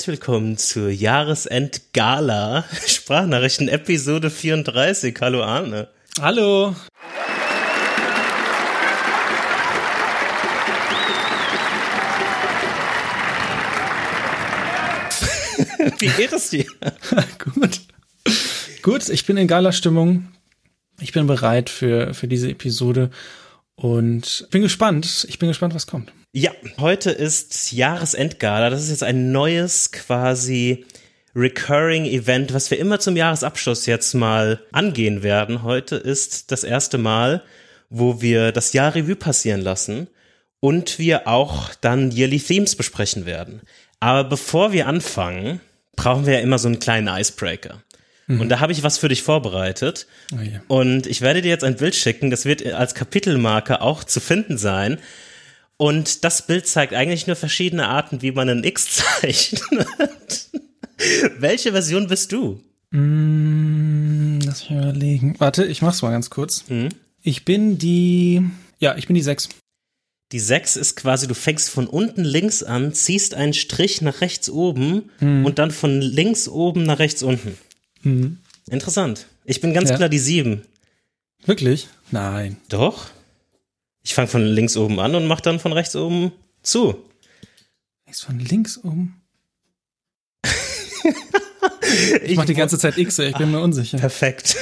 Herzlich willkommen zur Jahresend-Gala Sprachnachrichten Episode 34. Hallo Arne. Hallo. Wie geht es dir? Gut. Gut, ich bin in Gala-Stimmung. Ich bin bereit für, für diese Episode und bin gespannt. Ich bin gespannt, was kommt. Ja, heute ist Jahresendgala. Das ist jetzt ein neues quasi recurring Event, was wir immer zum Jahresabschluss jetzt mal angehen werden. Heute ist das erste Mal, wo wir das Jahr Revue passieren lassen und wir auch dann Yearly Themes besprechen werden. Aber bevor wir anfangen, brauchen wir ja immer so einen kleinen Icebreaker. Und da habe ich was für dich vorbereitet. Oh ja. Und ich werde dir jetzt ein Bild schicken, das wird als Kapitelmarke auch zu finden sein. Und das Bild zeigt eigentlich nur verschiedene Arten, wie man ein X zeichnet. Welche Version bist du? Mm, lass mich überlegen. Warte, ich mach's mal ganz kurz. Hm? Ich bin die. Ja, ich bin die 6. Die 6 ist quasi, du fängst von unten links an, ziehst einen Strich nach rechts oben und dann von links oben nach rechts unten. Mhm. Interessant. Ich bin ganz Ja. klar die 7. Wirklich? Nein. Doch. Ich fange von links oben an und mach dann von rechts oben zu. Ist von links um. Ich mach die ganze Zeit X, ich bin mir unsicher. Perfekt.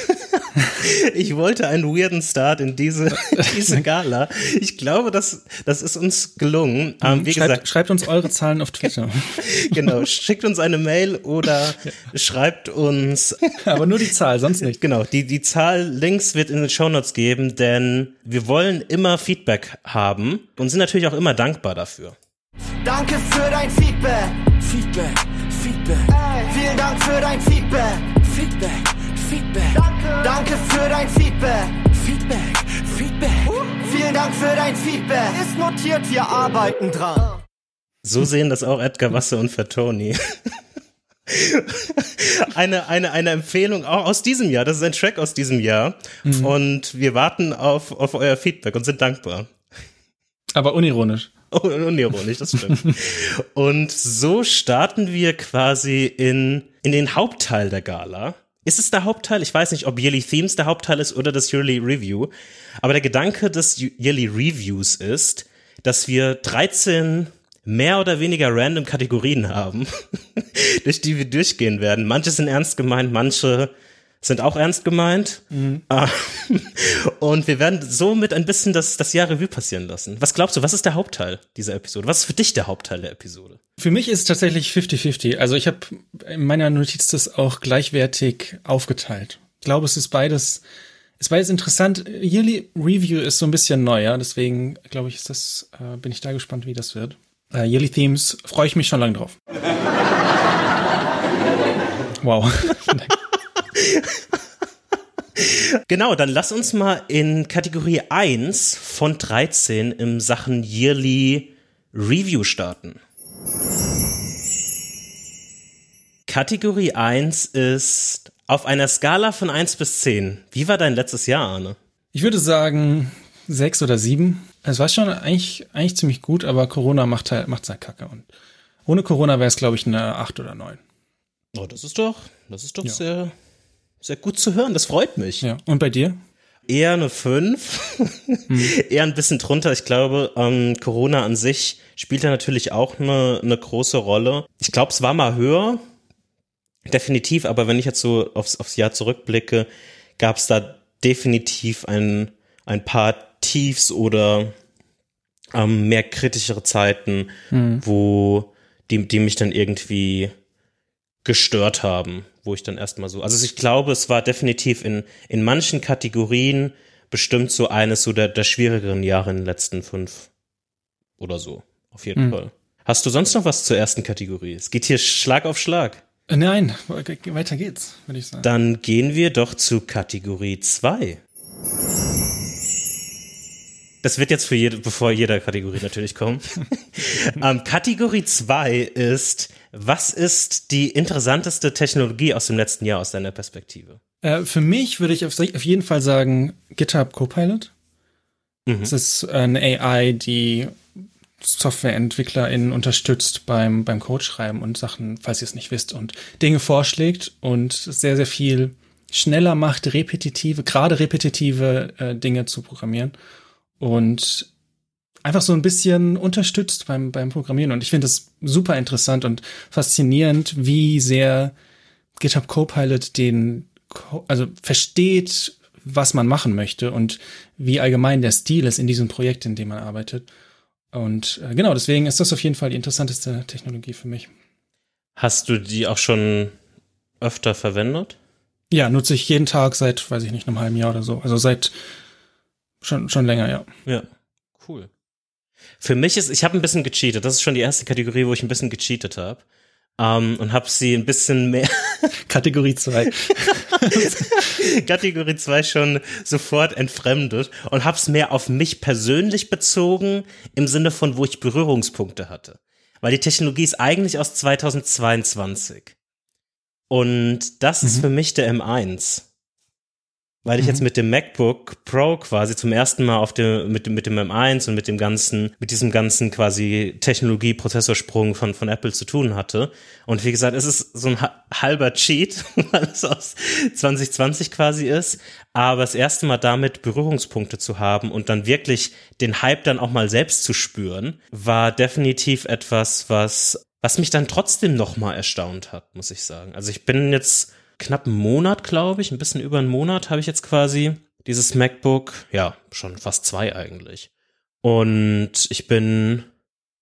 Ich wollte einen weirden Start in diese, diese Gala. Ich glaube, das, das ist uns gelungen. Ähm, wie schreibt, gesagt, schreibt uns eure Zahlen auf Twitter. genau, schickt uns eine Mail oder schreibt uns, Aber nur die Zahl, sonst nicht. genau, die, die Zahl links wird in den Shownotes geben, denn wir wollen immer Feedback haben und sind natürlich auch immer dankbar dafür. Danke für dein Feedback. Feedback, Feedback. Vielen Dank für dein Feedback. Feedback, Feedback. Danke. Danke für dein Feedback. Feedback, Feedback. Vielen Dank für dein Feedback. Ist notiert, wir arbeiten dran. So sehen das auch Edgar Wasse und Fatoni. eine, eine, eine Empfehlung auch aus diesem Jahr. Das ist ein Track aus diesem Jahr. Und wir warten auf, auf euer Feedback und sind dankbar. Aber unironisch. Oh, unironisch, das stimmt. und so starten wir quasi in, in den Hauptteil der Gala. Ist es der Hauptteil? Ich weiß nicht, ob Yearly Themes der Hauptteil ist oder das Yearly Review. Aber der Gedanke des Yearly Reviews ist, dass wir 13 mehr oder weniger random Kategorien haben, durch die wir durchgehen werden. Manche sind ernst gemeint, manche sind auch ernst gemeint. Ah, Und wir werden somit ein bisschen das, das Jahr Revue passieren lassen. Was glaubst du, was ist der Hauptteil dieser Episode? Was ist für dich der Hauptteil der Episode? Für mich ist es tatsächlich 50-50. Also ich habe in meiner Notiz das auch gleichwertig aufgeteilt. Ich glaube, es ist beides, ist beides interessant. Yearly Review ist so ein bisschen neuer, deswegen glaube ich, ist das, äh, bin ich da gespannt, wie das wird. Äh, Yearly Themes freue ich mich schon lange drauf. wow. Genau, dann lass uns mal in Kategorie 1 von 13 im Sachen Yearly Review starten. Kategorie 1 ist auf einer Skala von 1 bis 10. Wie war dein letztes Jahr, Arne? Ich würde sagen sechs oder sieben. Es war schon eigentlich, eigentlich ziemlich gut, aber Corona macht halt, macht's halt kacke. Und ohne Corona wäre es, glaube ich, eine acht oder neun. Oh, das ist doch, das ist doch Ja. sehr, sehr gut zu hören. Das freut mich. Ja. Und bei dir? Eher eine 5. Eher ein bisschen drunter. Ich glaube, ähm, Corona an sich spielt da natürlich auch eine, eine große Rolle. Ich glaube, es war mal höher. Definitiv, aber wenn ich jetzt so aufs, aufs Jahr zurückblicke, gab es da definitiv ein, ein paar Tiefs oder ähm, mehr kritischere Zeiten, wo die, die mich dann irgendwie gestört haben, wo ich dann erstmal so, also ich glaube, es war definitiv in, in manchen Kategorien bestimmt so eines so der, der schwierigeren Jahre in den letzten fünf oder so, auf jeden Mhm. Fall. Hast du sonst noch was zur ersten Kategorie? Es geht hier Schlag auf Schlag. Äh, Nein, weiter geht's, würde ich sagen. Dann gehen wir doch zu Kategorie 2. Das wird jetzt für jede, bevor jeder Kategorie natürlich kommen. ähm, Kategorie 2 ist, was ist die interessanteste Technologie aus dem letzten Jahr aus deiner Perspektive? Äh, für mich würde ich auf, auf jeden Fall sagen GitHub Copilot. Mhm. Es ist eine AI, die SoftwareentwicklerInnen unterstützt beim, beim Codeschreiben und Sachen, falls ihr es nicht wisst, und Dinge vorschlägt und sehr, sehr viel schneller macht, repetitive, gerade repetitive äh, Dinge zu programmieren und einfach so ein bisschen unterstützt beim, beim Programmieren. Und ich finde es super interessant und faszinierend, wie sehr GitHub Copilot den, also versteht, was man machen möchte und wie allgemein der Stil ist in diesem Projekt, in dem man arbeitet. Und äh, genau, deswegen ist das auf jeden Fall die interessanteste Technologie für mich. Hast du die auch schon öfter verwendet? Ja, nutze ich jeden Tag seit, weiß ich nicht, einem halben Jahr oder so. Also seit schon, schon länger, ja. Ja, cool. Für mich ist, ich habe ein bisschen gecheatet. Das ist schon die erste Kategorie, wo ich ein bisschen gecheatet habe. Um, und habe sie ein bisschen mehr. Kategorie 2. Kategorie 2 schon sofort entfremdet und habe es mehr auf mich persönlich bezogen, im Sinne von, wo ich Berührungspunkte hatte. Weil die Technologie ist eigentlich aus 2022. Und das mhm. ist für mich der M1 weil ich mhm. jetzt mit dem MacBook Pro quasi zum ersten Mal auf dem, mit dem, mit dem M1 und mit dem ganzen, mit diesem ganzen quasi Technologie-Prozessorsprung von, von Apple zu tun hatte. Und wie gesagt, es ist so ein halber Cheat, weil es aus 2020 quasi ist. Aber das erste Mal damit Berührungspunkte zu haben und dann wirklich den Hype dann auch mal selbst zu spüren, war definitiv etwas, was, was mich dann trotzdem noch mal erstaunt hat, muss ich sagen. Also ich bin jetzt knapp einen Monat, glaube ich, ein bisschen über einen Monat habe ich jetzt quasi dieses MacBook. Ja, schon fast zwei eigentlich. Und ich bin,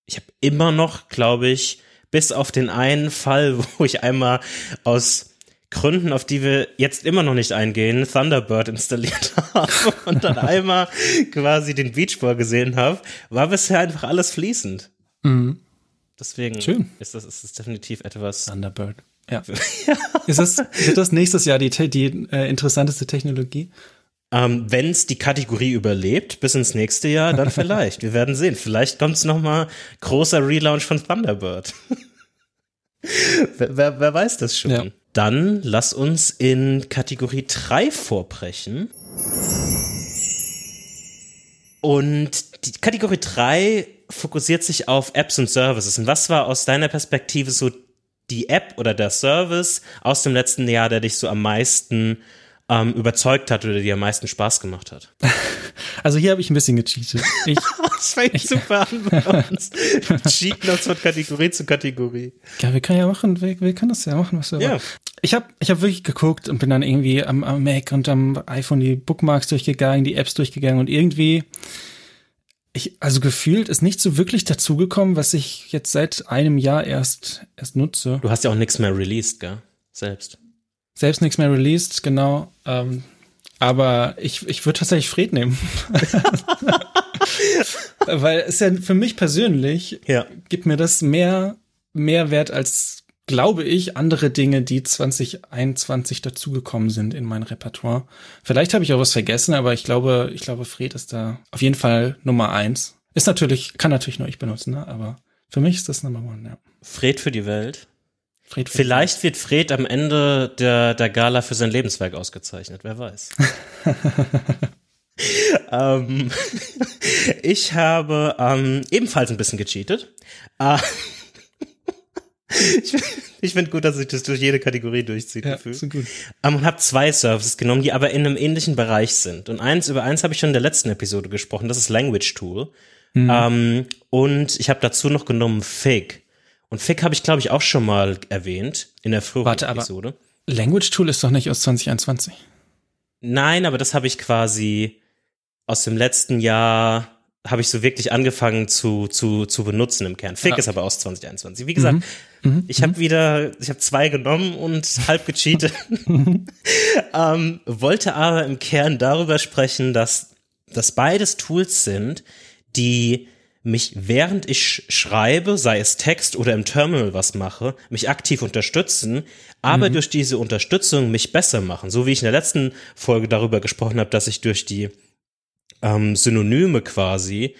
ich habe immer noch, glaube ich, bis auf den einen Fall, wo ich einmal aus Gründen, auf die wir jetzt immer noch nicht eingehen, Thunderbird installiert habe und dann einmal quasi den Beachball gesehen habe, war bisher einfach alles fließend. Mhm. Deswegen Schön. ist das, ist das definitiv etwas. Thunderbird. Ja. Ist das, wird das nächstes Jahr die, die äh, interessanteste Technologie? Ähm, Wenn es die Kategorie überlebt bis ins nächste Jahr, dann vielleicht. Wir werden sehen. Vielleicht kommt es nochmal großer Relaunch von Thunderbird. wer, wer, wer, weiß das schon? Ja. Dann lass uns in Kategorie 3 vorbrechen. Und die Kategorie 3 fokussiert sich auf Apps und Services. Und was war aus deiner Perspektive so die App oder der Service aus dem letzten Jahr, der dich so am meisten ähm, überzeugt hat oder dir am meisten Spaß gemacht hat? Also hier habe ich ein bisschen gecheatet. Ich, das fängt ich, super an bei uns. Cheaten uns von Kategorie zu Kategorie. Ja, wir können ja machen, wir, wir können das ja machen, was wir ja. wollen. Ich habe ich hab wirklich geguckt und bin dann irgendwie am, am Mac und am iPhone die Bookmarks durchgegangen, die Apps durchgegangen und irgendwie ich, also gefühlt ist nicht so wirklich dazugekommen, was ich jetzt seit einem Jahr erst, erst nutze. Du hast ja auch nichts mehr released, gell? Selbst. Selbst nichts mehr released, genau. Ähm, aber ich, ich würde tatsächlich Fred nehmen. Weil es ja für mich persönlich ja. gibt mir das mehr, mehr Wert als glaube ich, andere Dinge, die 2021 dazugekommen sind in mein Repertoire. Vielleicht habe ich auch was vergessen, aber ich glaube, ich glaube, Fred ist da auf jeden Fall Nummer eins. Ist natürlich, kann natürlich nur ich benutzen, ne? aber für mich ist das Nummer one, ja. Fred für die Welt. Fred für Vielleicht wird Fred am Ende der, der Gala für sein Lebenswerk ausgezeichnet, wer weiß. ähm, ich habe ähm, ebenfalls ein bisschen gecheatet. Äh, ich, ich finde gut, dass sich das durch jede Kategorie durchzieht. Ja, so gut. Um, und habe zwei Services genommen, die aber in einem ähnlichen Bereich sind. Und eins über eins habe ich schon in der letzten Episode gesprochen. Das ist Language Tool. Mhm. Um, und ich habe dazu noch genommen Fig. Und Fig habe ich, glaube ich, auch schon mal erwähnt in der früheren Warte, Episode. Aber Language Tool ist doch nicht aus 2021. Nein, aber das habe ich quasi aus dem letzten Jahr habe ich so wirklich angefangen zu, zu, zu benutzen im Kern. Fig ah, okay. ist aber aus 2021. Wie gesagt, mhm. mhm. ich habe mhm. wieder, ich habe zwei genommen und halb gecheatet. ähm, wollte aber im Kern darüber sprechen, dass, dass beides Tools sind, die mich während ich schreibe, sei es Text oder im Terminal was mache, mich aktiv unterstützen, aber mhm. durch diese Unterstützung mich besser machen. So wie ich in der letzten Folge darüber gesprochen habe, dass ich durch die ähm, Synonyme quasi,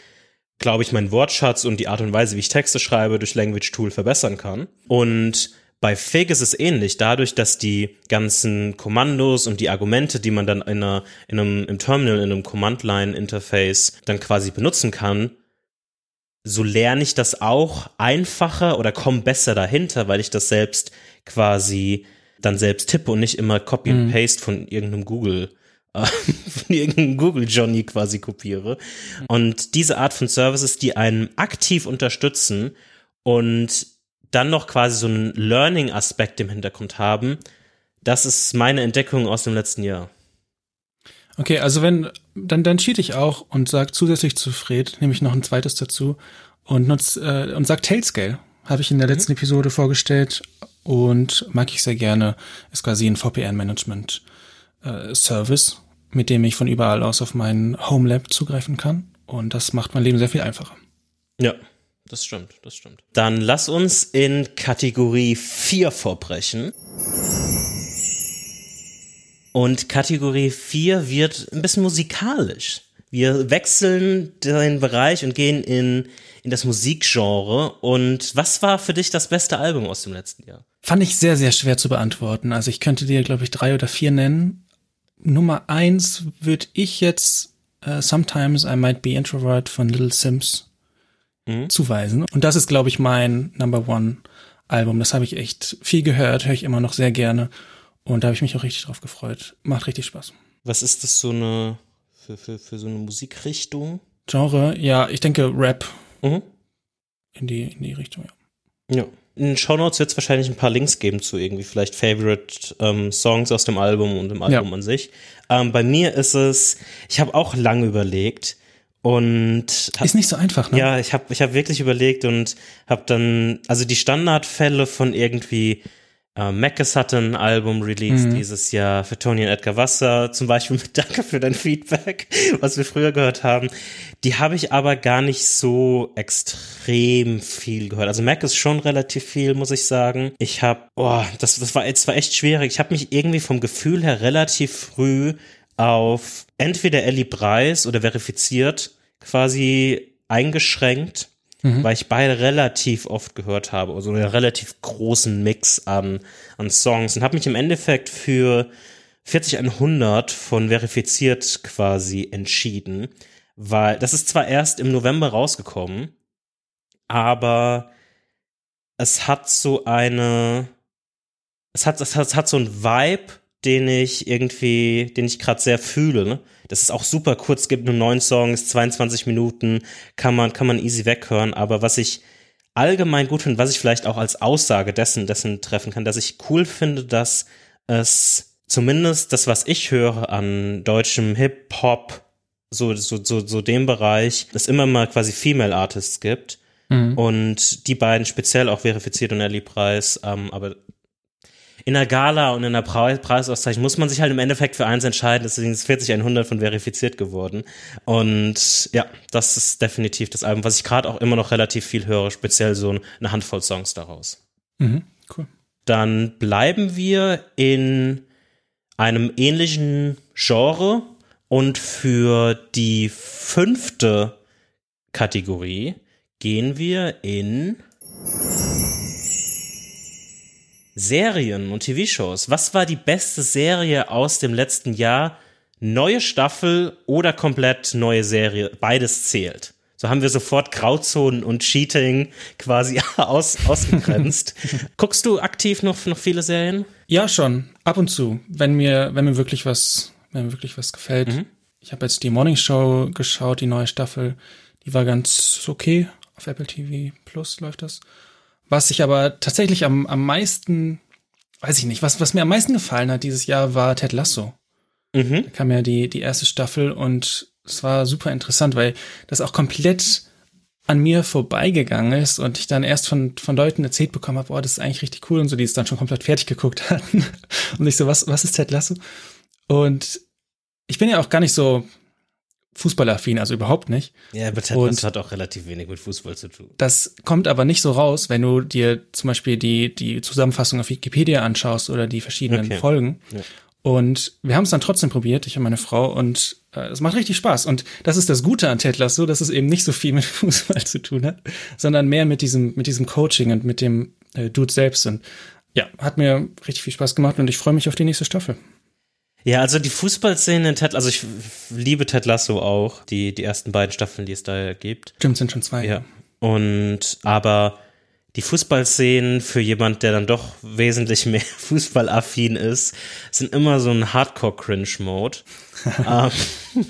glaube ich, meinen Wortschatz und die Art und Weise, wie ich Texte schreibe, durch Language Tool verbessern kann. Und bei Fig ist es ähnlich, dadurch, dass die ganzen Kommandos und die Argumente, die man dann in, einer, in einem, im Terminal, in einem Command-Line-Interface dann quasi benutzen kann, so lerne ich das auch einfacher oder komme besser dahinter, weil ich das selbst quasi dann selbst tippe und nicht immer Copy and Paste von irgendeinem Google äh, von irgendeinem Google Johnny quasi kopiere. Und diese Art von Services, die einen aktiv unterstützen und dann noch quasi so einen Learning-Aspekt im Hintergrund haben, das ist meine Entdeckung aus dem letzten Jahr. Okay, also wenn, dann, dann cheat ich auch und sag zusätzlich zu Fred, nehme ich noch ein zweites dazu und nutz, äh, und sag Tailscale. Habe ich in der letzten Episode vorgestellt und mag ich sehr gerne. Ist quasi ein VPN-Management äh, Service, mit dem ich von überall aus auf meinen Home Lab zugreifen kann. Und das macht mein Leben sehr viel einfacher. Ja, das stimmt, das stimmt. Dann lass uns in Kategorie 4 vorbrechen. Und Kategorie 4 wird ein bisschen musikalisch. Wir wechseln den Bereich und gehen in, in das Musikgenre. Und was war für dich das beste Album aus dem letzten Jahr? Fand ich sehr, sehr schwer zu beantworten. Also ich könnte dir, glaube ich, drei oder vier nennen. Nummer eins würde ich jetzt uh, Sometimes I Might Be Introvert von Little Sims mhm. zuweisen. Und das ist, glaube ich, mein Number One Album. Das habe ich echt viel gehört, höre ich immer noch sehr gerne. Und da habe ich mich auch richtig drauf gefreut. Macht richtig Spaß. Was ist das so eine für, für, für so eine Musikrichtung? Genre, ja, ich denke Rap. Mhm. In die, in die Richtung, ja. Ja. In den Shownotes wird es wahrscheinlich ein paar Links geben zu irgendwie vielleicht Favorite ähm, Songs aus dem Album und dem Album ja. an sich. Ähm, bei mir ist es, ich habe auch lange überlegt und hab, ist nicht so einfach, ne? Ja, ich habe ich hab wirklich überlegt und habe dann also die Standardfälle von irgendwie äh, Mackes hatte ein Album released mhm. dieses Jahr für Tony und Edgar Wasser, zum Beispiel mit Danke für dein Feedback, was wir früher gehört haben. Die habe ich aber gar nicht so extrem viel gehört. Also Mac ist schon relativ viel, muss ich sagen. Ich habe, oh, das, das war jetzt war echt schwierig. Ich habe mich irgendwie vom Gefühl her relativ früh auf entweder Ellie Preis oder verifiziert quasi eingeschränkt mhm. weil ich beide relativ oft gehört habe, also einen relativ großen Mix an, an Songs und habe mich im Endeffekt für 40100 von verifiziert quasi entschieden, weil das ist zwar erst im November rausgekommen, aber es hat so eine, es hat, es hat, es hat so ein Vibe, den ich irgendwie, den ich gerade sehr fühle. Ne? Das ist auch super kurz, gibt nur neun Songs, 22 Minuten, kann man, kann man easy weghören. Aber was ich allgemein gut finde, was ich vielleicht auch als Aussage dessen, dessen treffen kann, dass ich cool finde, dass es zumindest das, was ich höre an deutschem Hip-Hop, so, so, so, so dem Bereich, es immer mal quasi Female Artists gibt. Mhm. Und die beiden speziell auch verifiziert und Ellie Preis, ähm, aber in der Gala und in der Preisauszeichnung muss man sich halt im Endeffekt für eins entscheiden. Deswegen ist 40100 von verifiziert geworden. Und ja, das ist definitiv das Album, was ich gerade auch immer noch relativ viel höre, speziell so eine Handvoll Songs daraus. Mhm, cool. Dann bleiben wir in einem ähnlichen Genre und für die fünfte Kategorie gehen wir in Serien und TV-Shows. Was war die beste Serie aus dem letzten Jahr? Neue Staffel oder komplett neue Serie? Beides zählt. So haben wir sofort Grauzonen und Cheating quasi aus, ausgegrenzt. Guckst du aktiv noch, noch viele Serien? Ja, schon. Ab und zu. Wenn mir, wenn mir wirklich was, wenn mir wirklich was gefällt. Mhm. Ich habe jetzt die Morning Show geschaut, die neue Staffel. Die war ganz okay. Auf Apple TV Plus läuft das. Was ich aber tatsächlich am, am meisten, weiß ich nicht, was, was mir am meisten gefallen hat dieses Jahr war Ted Lasso. Mhm. Da kam ja die, die erste Staffel und es war super interessant, weil das auch komplett an mir vorbeigegangen ist und ich dann erst von, von Leuten erzählt bekommen habe, oh, das ist eigentlich richtig cool und so, die es dann schon komplett fertig geguckt hatten. und ich so, was, was ist Ted Lasso? Und ich bin ja auch gar nicht so fußballaffin, also überhaupt nicht. Ja, aber Ted hat auch relativ wenig mit Fußball zu tun. Das kommt aber nicht so raus, wenn du dir zum Beispiel die, die Zusammenfassung auf Wikipedia anschaust oder die verschiedenen okay. Folgen. Ja. Und wir haben es dann trotzdem probiert, ich und meine Frau, und äh, es macht richtig Spaß. Und das ist das Gute an Ted Lasso, dass es eben nicht so viel mit Fußball zu tun hat, sondern mehr mit diesem, mit diesem Coaching und mit dem äh, Dude selbst. Und ja, hat mir richtig viel Spaß gemacht und ich freue mich auf die nächste Staffel. Ja, also die Fußballszene in Ted, also ich liebe Ted Lasso auch, die, die ersten beiden Staffeln, die es da gibt. Stimmt, sind schon zwei. Ja. Und aber die Fußballszenen für jemand, der dann doch wesentlich mehr Fußballaffin ist, sind immer so ein Hardcore-Cringe-Mode. ähm,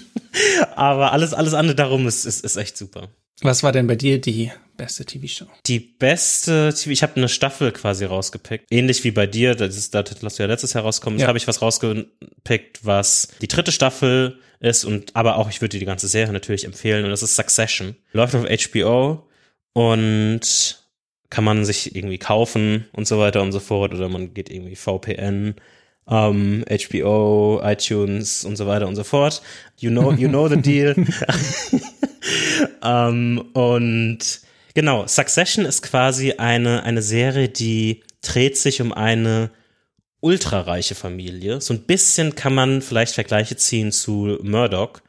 aber alles, alles andere darum ist, ist, ist echt super. Was war denn bei dir die beste TV-Show? Die beste TV, ich habe eine Staffel quasi rausgepickt. Ähnlich wie bei dir, das ist, da lass du ja letztes Jahr rauskommen. Ja. Habe ich was rausgepickt, was die dritte Staffel ist und aber auch, ich würde dir die ganze Serie natürlich empfehlen und das ist Succession. Läuft auf HBO und kann man sich irgendwie kaufen und so weiter und so fort oder man geht irgendwie VPN um, HBO, iTunes und so weiter und so fort. You know, you know the deal. um, und genau, Succession ist quasi eine, eine Serie, die dreht sich um eine ultrareiche Familie. So ein bisschen kann man vielleicht Vergleiche ziehen zu Murdoch,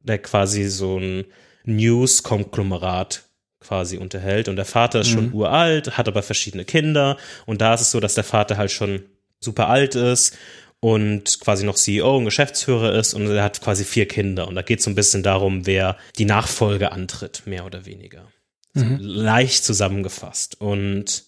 der quasi so ein News-Konglomerat quasi unterhält. Und der Vater ist mhm. schon uralt, hat aber verschiedene Kinder. Und da ist es so, dass der Vater halt schon super alt ist und quasi noch CEO und Geschäftsführer ist und er hat quasi vier Kinder. Und da geht es so ein bisschen darum, wer die Nachfolge antritt, mehr oder weniger. Mhm. So leicht zusammengefasst. Und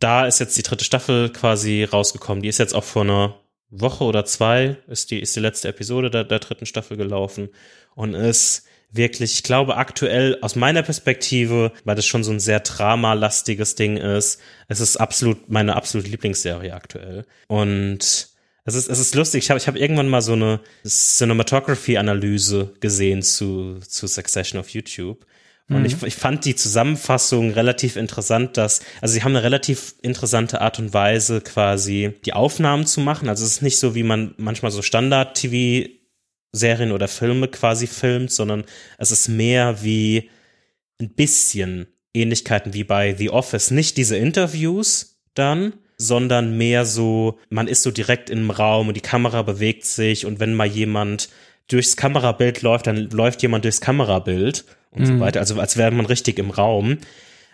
da ist jetzt die dritte Staffel quasi rausgekommen. Die ist jetzt auch vor einer Woche oder zwei, ist die, ist die letzte Episode der, der dritten Staffel gelaufen und ist wirklich, ich glaube aktuell aus meiner Perspektive, weil das schon so ein sehr dramalastiges Ding ist, es ist absolut meine absolute Lieblingsserie aktuell. Und es ist, es ist lustig, ich habe ich hab irgendwann mal so eine Cinematography-Analyse gesehen zu, zu Succession auf YouTube. Und mhm. ich, ich fand die Zusammenfassung relativ interessant, dass, also sie haben eine relativ interessante Art und Weise, quasi die Aufnahmen zu machen. Also es ist nicht so, wie man manchmal so Standard-TV Serien oder Filme quasi filmt, sondern es ist mehr wie ein bisschen Ähnlichkeiten wie bei The Office. Nicht diese Interviews dann, sondern mehr so, man ist so direkt im Raum und die Kamera bewegt sich und wenn mal jemand durchs Kamerabild läuft, dann läuft jemand durchs Kamerabild und mhm. so weiter. Also als wäre man richtig im Raum.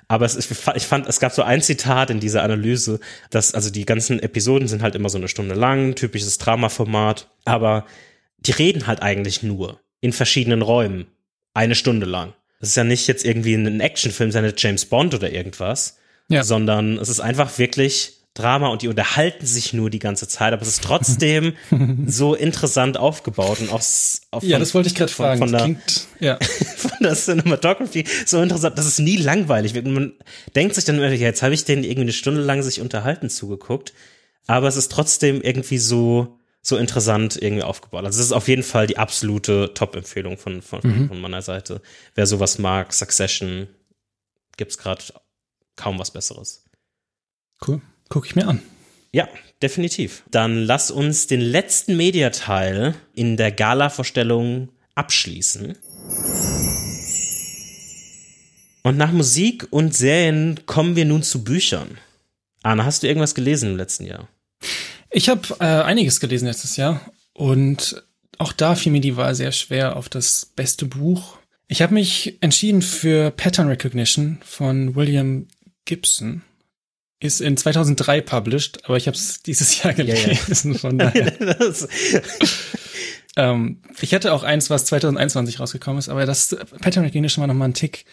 Aber es ich fand, es gab so ein Zitat in dieser Analyse, dass, also die ganzen Episoden sind halt immer so eine Stunde lang, typisches Dramaformat, aber die reden halt eigentlich nur in verschiedenen Räumen. Eine Stunde lang. Das ist ja nicht jetzt irgendwie ein Actionfilm, seine James Bond oder irgendwas, ja. sondern es ist einfach wirklich Drama und die unterhalten sich nur die ganze Zeit, aber es ist trotzdem so interessant aufgebaut und auch von, Ja, das wollte ich gerade fragen. Von der, klingt, ja. von der Cinematography so interessant, dass es nie langweilig wird. Man denkt sich dann immer, jetzt habe ich denen irgendwie eine Stunde lang sich unterhalten zugeguckt, aber es ist trotzdem irgendwie so so interessant irgendwie aufgebaut. Also das ist auf jeden Fall die absolute Top-Empfehlung von, von, mhm. von meiner Seite. Wer sowas mag, Succession, gibt's gerade kaum was Besseres. Cool, gucke ich mir an. Ja, definitiv. Dann lass uns den letzten Mediateil in der Gala-Vorstellung abschließen. Und nach Musik und Serien kommen wir nun zu Büchern. Anna, hast du irgendwas gelesen im letzten Jahr? Ich habe äh, einiges gelesen letztes Jahr und auch da fiel mir die Wahl sehr schwer auf das beste Buch. Ich habe mich entschieden für Pattern Recognition von William Gibson. Ist in 2003 published, aber ich habe es dieses Jahr gelesen. Ja, ja. Von daher. ähm, ich hatte auch eins, was 2021 rausgekommen ist, aber das Pattern Recognition war noch mal ein Tick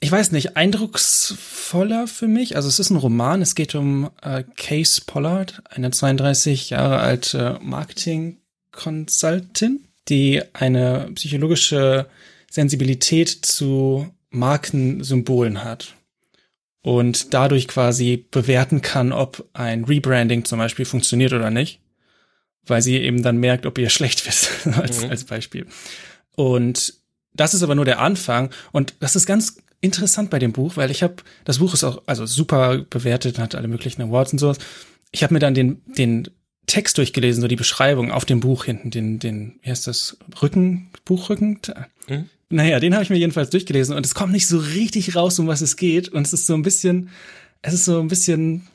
ich weiß nicht, eindrucksvoller für mich. Also es ist ein Roman, es geht um äh, Case Pollard, eine 32 Jahre alte Marketing-Consultin, die eine psychologische Sensibilität zu Markensymbolen hat und dadurch quasi bewerten kann, ob ein Rebranding zum Beispiel funktioniert oder nicht, weil sie eben dann merkt, ob ihr schlecht wird, als, mhm. als Beispiel. Und das ist aber nur der Anfang und das ist ganz interessant bei dem Buch, weil ich habe, das Buch ist auch also super bewertet, hat alle möglichen Awards und sowas. Ich habe mir dann den, den Text durchgelesen, so die Beschreibung auf dem Buch hinten, den, den, wie heißt das, Rücken, Buchrücken? Mhm. Naja, den habe ich mir jedenfalls durchgelesen und es kommt nicht so richtig raus, um was es geht. Und es ist so ein bisschen, es ist so ein bisschen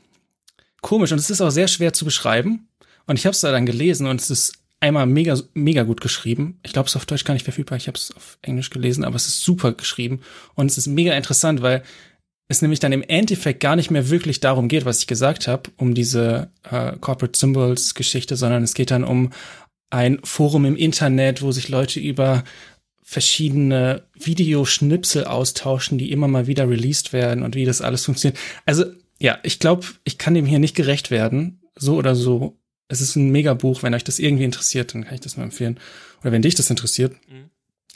komisch und es ist auch sehr schwer zu beschreiben. Und ich habe es da dann gelesen und es ist einmal mega, mega gut geschrieben. Ich glaube, es ist auf Deutsch gar nicht verfügbar. Ich habe es auf Englisch gelesen, aber es ist super geschrieben. Und es ist mega interessant, weil es nämlich dann im Endeffekt gar nicht mehr wirklich darum geht, was ich gesagt habe, um diese äh, Corporate Symbols Geschichte, sondern es geht dann um ein Forum im Internet, wo sich Leute über verschiedene Videoschnipsel austauschen, die immer mal wieder released werden und wie das alles funktioniert. Also ja, ich glaube, ich kann dem hier nicht gerecht werden, so oder so. Es ist ein Megabuch. Wenn euch das irgendwie interessiert, dann kann ich das nur empfehlen. Oder wenn dich das interessiert, mhm.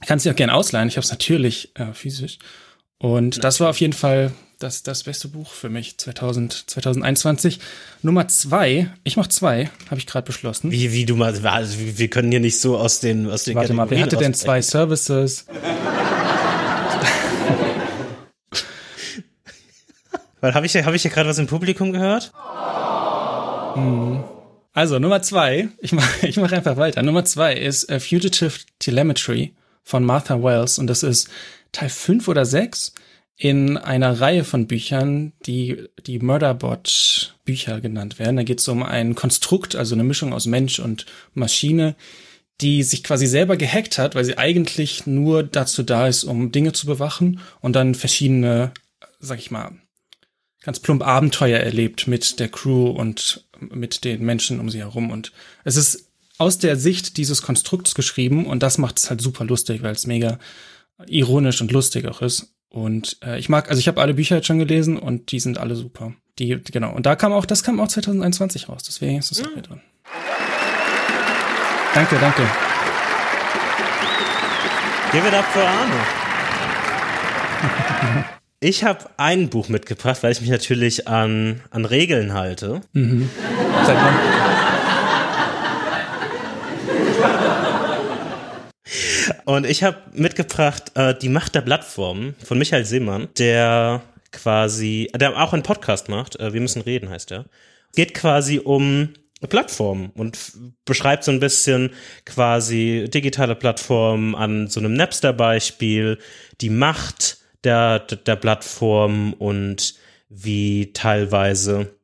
kannst du auch gerne ausleihen. Ich habe es natürlich äh, physisch. Und das war auf jeden Fall das, das beste Buch für mich 2000, 2021. Nummer zwei, ich mach zwei, habe ich gerade beschlossen. Wie, wie du mal, also wir können hier nicht so aus den, aus den Warte mal, wer hatte denn zwei Services? Weil habe ich, hab ich hier gerade was im Publikum gehört? Hm. Also Nummer zwei, ich mache ich mach einfach weiter. Nummer zwei ist A Fugitive Telemetry von Martha Wells und das ist Teil fünf oder sechs in einer Reihe von Büchern, die die Murderbot Bücher genannt werden. Da geht es um ein Konstrukt, also eine Mischung aus Mensch und Maschine, die sich quasi selber gehackt hat, weil sie eigentlich nur dazu da ist, um Dinge zu bewachen und dann verschiedene, sag ich mal, ganz plump Abenteuer erlebt mit der Crew und mit den Menschen um sie herum. Und es ist aus der Sicht dieses Konstrukts geschrieben und das macht es halt super lustig, weil es mega ironisch und lustig auch ist. Und äh, ich mag, also ich habe alle Bücher jetzt schon gelesen und die sind alle super. Die, genau. Und da kam auch, das kam auch 2021 raus, deswegen ist das mhm. auch hier drin. Danke, danke. Give it up für Arno. Ich habe ein Buch mitgebracht, weil ich mich natürlich an, an Regeln halte. Mhm. Seit wann? Und ich habe mitgebracht äh, Die Macht der Plattform von Michael Seemann, der quasi, der auch einen Podcast macht, äh, Wir müssen reden heißt er. Geht quasi um Plattformen und beschreibt so ein bisschen quasi digitale Plattformen an so einem Napster-Beispiel, die Macht der, der Plattform und wie teilweise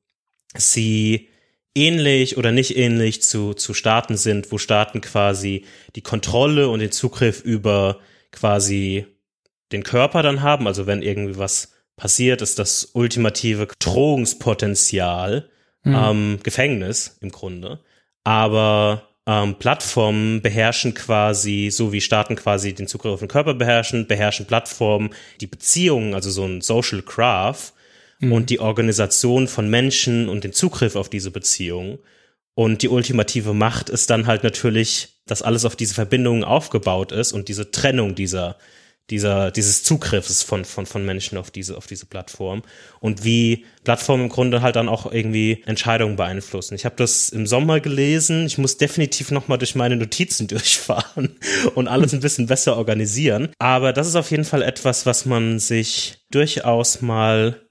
sie ähnlich oder nicht ähnlich zu, zu Staaten sind, wo Staaten quasi die Kontrolle und den Zugriff über quasi den Körper dann haben. Also wenn irgendwie was passiert, ist das ultimative Drohungspotenzial mhm. ähm, Gefängnis im Grunde. Aber ähm, Plattformen beherrschen quasi, so wie Staaten quasi den Zugriff auf den Körper beherrschen, beherrschen Plattformen die Beziehungen, also so ein Social Craft mhm. und die Organisation von Menschen und den Zugriff auf diese Beziehungen. Und die ultimative Macht ist dann halt natürlich, dass alles auf diese Verbindungen aufgebaut ist und diese Trennung dieser, dieser, dieses Zugriffs von, von, von Menschen auf diese, auf diese Plattform und wie Plattformen im Grunde halt dann auch irgendwie Entscheidungen beeinflussen. Ich habe das im Sommer gelesen. Ich muss definitiv nochmal durch meine Notizen durchfahren und alles ein bisschen besser organisieren. Aber das ist auf jeden Fall etwas, was man sich durchaus mal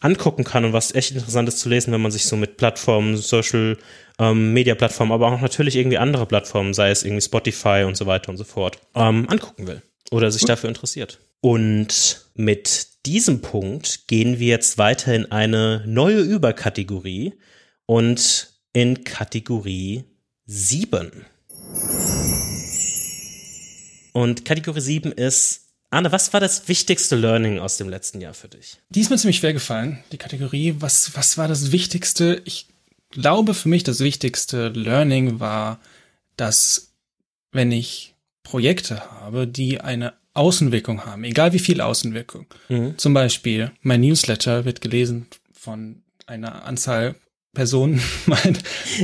angucken kann und was echt interessant ist zu lesen, wenn man sich so mit Plattformen, Social ähm, Media Plattformen, aber auch natürlich irgendwie andere Plattformen, sei es irgendwie Spotify und so weiter und so fort, ähm, angucken will oder sich dafür interessiert. Und mit diesem Punkt gehen wir jetzt weiter in eine neue Überkategorie und in Kategorie 7. Und Kategorie 7 ist Anne, was war das wichtigste Learning aus dem letzten Jahr für dich? Die ist mir ziemlich schwer gefallen, die Kategorie. Was, was war das Wichtigste? Ich glaube, für mich das wichtigste Learning war, dass wenn ich Projekte habe, die eine Außenwirkung haben, egal wie viel Außenwirkung. Mhm. Zum Beispiel, mein Newsletter wird gelesen von einer Anzahl Personen. mein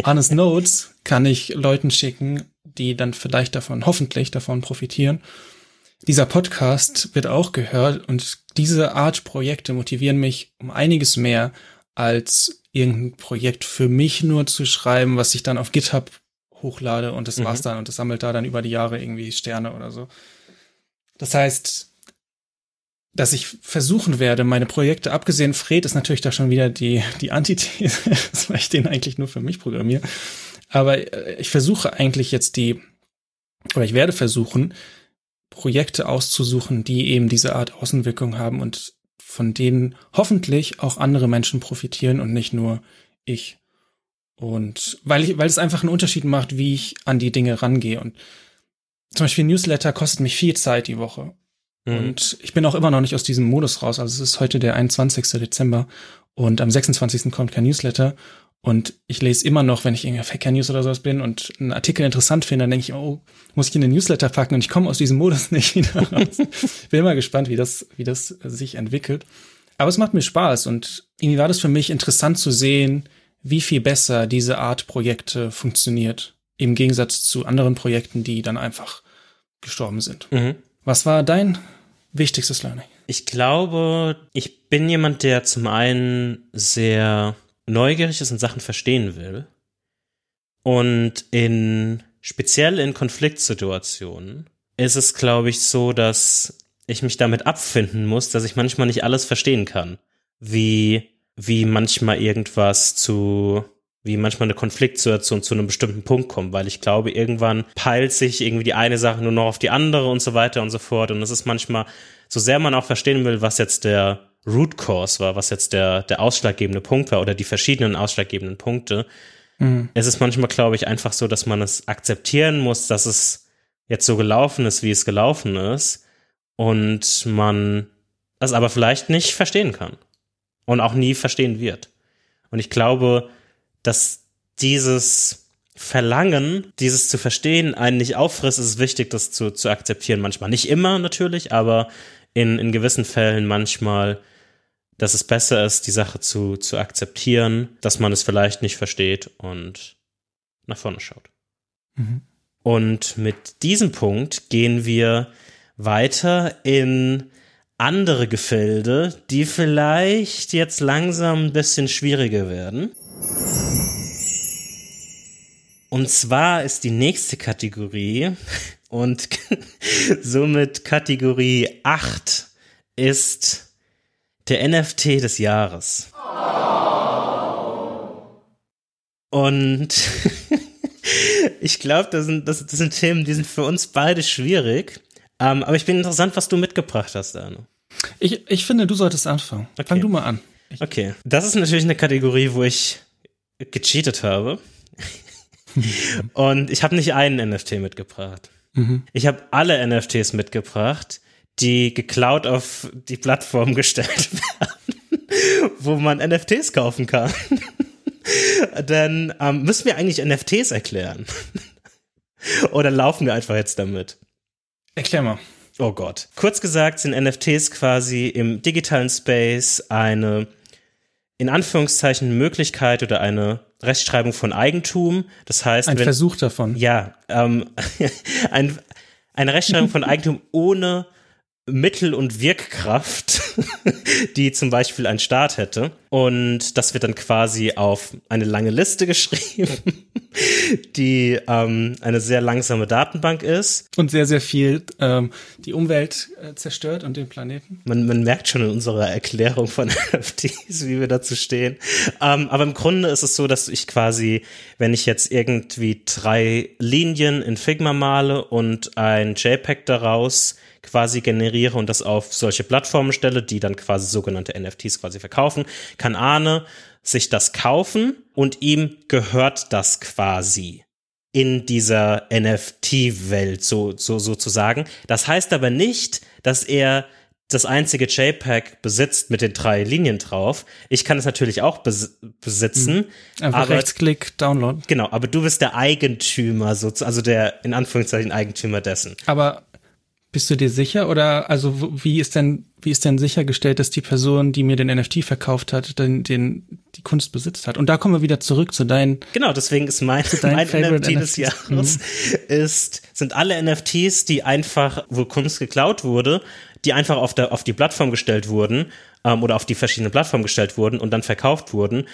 Honest Notes kann ich Leuten schicken, die dann vielleicht davon, hoffentlich davon profitieren dieser Podcast wird auch gehört und diese Art Projekte motivieren mich um einiges mehr als irgendein Projekt für mich nur zu schreiben, was ich dann auf GitHub hochlade und das mhm. war's dann und das sammelt da dann über die Jahre irgendwie Sterne oder so. Das heißt, dass ich versuchen werde, meine Projekte, abgesehen Fred ist natürlich da schon wieder die, die Antithese, weil ich den eigentlich nur für mich programmiere. Aber äh, ich versuche eigentlich jetzt die, oder ich werde versuchen, Projekte auszusuchen, die eben diese Art Außenwirkung haben und von denen hoffentlich auch andere Menschen profitieren und nicht nur ich. Und weil ich, weil es einfach einen Unterschied macht, wie ich an die Dinge rangehe. Und zum Beispiel Newsletter kostet mich viel Zeit die Woche. Mhm. Und ich bin auch immer noch nicht aus diesem Modus raus. Also es ist heute der 21. Dezember und am 26. kommt kein Newsletter. Und ich lese immer noch, wenn ich in Hacker News oder sowas bin und einen Artikel interessant finde, dann denke ich, oh, muss ich in den Newsletter packen und ich komme aus diesem Modus nicht wieder raus. bin mal gespannt, wie das, wie das sich entwickelt. Aber es macht mir Spaß und irgendwie war das für mich interessant zu sehen, wie viel besser diese Art Projekte funktioniert. Im Gegensatz zu anderen Projekten, die dann einfach gestorben sind. Mhm. Was war dein wichtigstes Learning? Ich glaube, ich bin jemand, der zum einen sehr neugierig ist und Sachen verstehen will. Und in, speziell in Konfliktsituationen ist es, glaube ich, so, dass ich mich damit abfinden muss, dass ich manchmal nicht alles verstehen kann. Wie, wie manchmal irgendwas zu, wie manchmal eine Konfliktsituation zu einem bestimmten Punkt kommt, weil ich glaube, irgendwann peilt sich irgendwie die eine Sache nur noch auf die andere und so weiter und so fort. Und es ist manchmal, so sehr man auch verstehen will, was jetzt der Root Cause war, was jetzt der, der ausschlaggebende Punkt war oder die verschiedenen ausschlaggebenden Punkte. Mhm. Es ist manchmal, glaube ich, einfach so, dass man es akzeptieren muss, dass es jetzt so gelaufen ist, wie es gelaufen ist und man es aber vielleicht nicht verstehen kann und auch nie verstehen wird. Und ich glaube, dass dieses Verlangen, dieses zu verstehen, einen nicht auffrisst, ist es wichtig, das zu, zu akzeptieren. Manchmal nicht immer natürlich, aber in, in gewissen Fällen manchmal dass es besser ist, die Sache zu, zu akzeptieren, dass man es vielleicht nicht versteht und nach vorne schaut. Mhm. Und mit diesem Punkt gehen wir weiter in andere Gefilde, die vielleicht jetzt langsam ein bisschen schwieriger werden. Und zwar ist die nächste Kategorie und somit Kategorie 8 ist der NFT des Jahres. Und ich glaube, das sind, das, das, sind Themen, die sind für uns beide schwierig. Ähm, aber ich bin interessant, was du mitgebracht hast, Arno. Ich, ich finde, du solltest anfangen. Okay. Fang du mal an. Ich okay. Das ist natürlich eine Kategorie, wo ich gecheatet habe. Und ich habe nicht einen NFT mitgebracht. Mhm. Ich habe alle NFTs mitgebracht, die geklaut auf die Plattform gestellt werden, wo man NFTs kaufen kann. Dann ähm, müssen wir eigentlich NFTs erklären. Oder laufen wir einfach jetzt damit? Erklär mal. Oh Gott. Kurz gesagt sind NFTs quasi im digitalen Space eine in Anführungszeichen Möglichkeit oder eine Rechtschreibung von Eigentum. Das heißt, ein wenn, Versuch davon. Ja, ähm, ein, eine Rechtschreibung von Eigentum ohne Mittel- und Wirkkraft, die zum Beispiel ein Staat hätte. Und das wird dann quasi auf eine lange Liste geschrieben, die ähm, eine sehr langsame Datenbank ist. Und sehr, sehr viel ähm, die Umwelt äh, zerstört und den Planeten. Man, man merkt schon in unserer Erklärung von NFTs, wie wir dazu stehen. Ähm, aber im Grunde ist es so, dass ich quasi, wenn ich jetzt irgendwie drei Linien in Figma male und ein JPEG daraus quasi generiere und das auf solche Plattformen stelle, die dann quasi sogenannte NFTs quasi verkaufen, kann Arne sich das kaufen und ihm gehört das quasi in dieser NFT-Welt, so, so, sozusagen. Das heißt aber nicht, dass er das einzige JPEG besitzt mit den drei Linien drauf. Ich kann es natürlich auch bes besitzen. Mhm. Einfach aber, Rechtsklick, Download. Genau, aber du bist der Eigentümer, so, also der in Anführungszeichen Eigentümer dessen. Aber bist du dir sicher oder also wie ist denn wie ist denn sichergestellt, dass die Person, die mir den NFT verkauft hat, den, den die Kunst besitzt hat? Und da kommen wir wieder zurück zu deinen Genau, deswegen ist mein, mein NFT des Jahres mhm. ist sind alle NFTs, die einfach wo Kunst geklaut wurde, die einfach auf der auf die Plattform gestellt wurden ähm, oder auf die verschiedenen Plattformen gestellt wurden und dann verkauft wurden,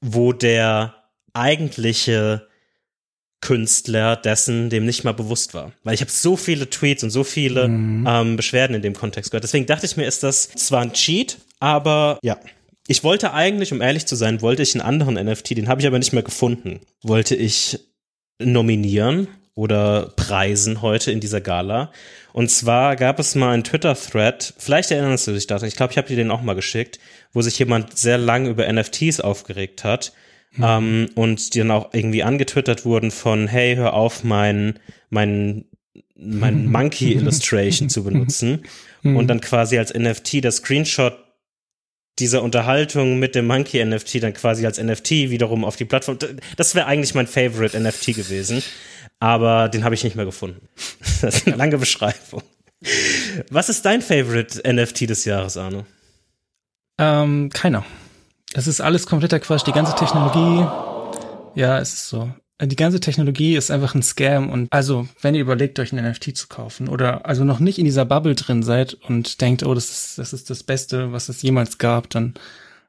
wo der eigentliche Künstler dessen dem nicht mal bewusst war. Weil ich habe so viele Tweets und so viele mhm. ähm, Beschwerden in dem Kontext gehört. Deswegen dachte ich mir, ist das zwar ein Cheat, aber ja. Ich wollte eigentlich, um ehrlich zu sein, wollte ich einen anderen NFT, den habe ich aber nicht mehr gefunden. Wollte ich nominieren oder preisen heute in dieser Gala. Und zwar gab es mal einen Twitter-Thread, vielleicht erinnerst du dich daran, ich glaube, ich habe dir den auch mal geschickt, wo sich jemand sehr lange über NFTs aufgeregt hat Mhm. Ähm, und die dann auch irgendwie angetwittert wurden von, hey, hör auf, mein, mein, mein Monkey Illustration zu benutzen. Mhm. Und dann quasi als NFT der Screenshot dieser Unterhaltung mit dem Monkey NFT dann quasi als NFT wiederum auf die Plattform. Das wäre eigentlich mein Favorite NFT gewesen, aber den habe ich nicht mehr gefunden. Das ist eine lange Beschreibung. Was ist dein Favorite NFT des Jahres, Arno? Ähm, keiner. Es ist alles kompletter Quatsch. Die ganze Technologie, ja, es ist so. Die ganze Technologie ist einfach ein Scam und also, wenn ihr überlegt, euch ein NFT zu kaufen oder also noch nicht in dieser Bubble drin seid und denkt, oh, das ist, das ist das Beste, was es jemals gab, dann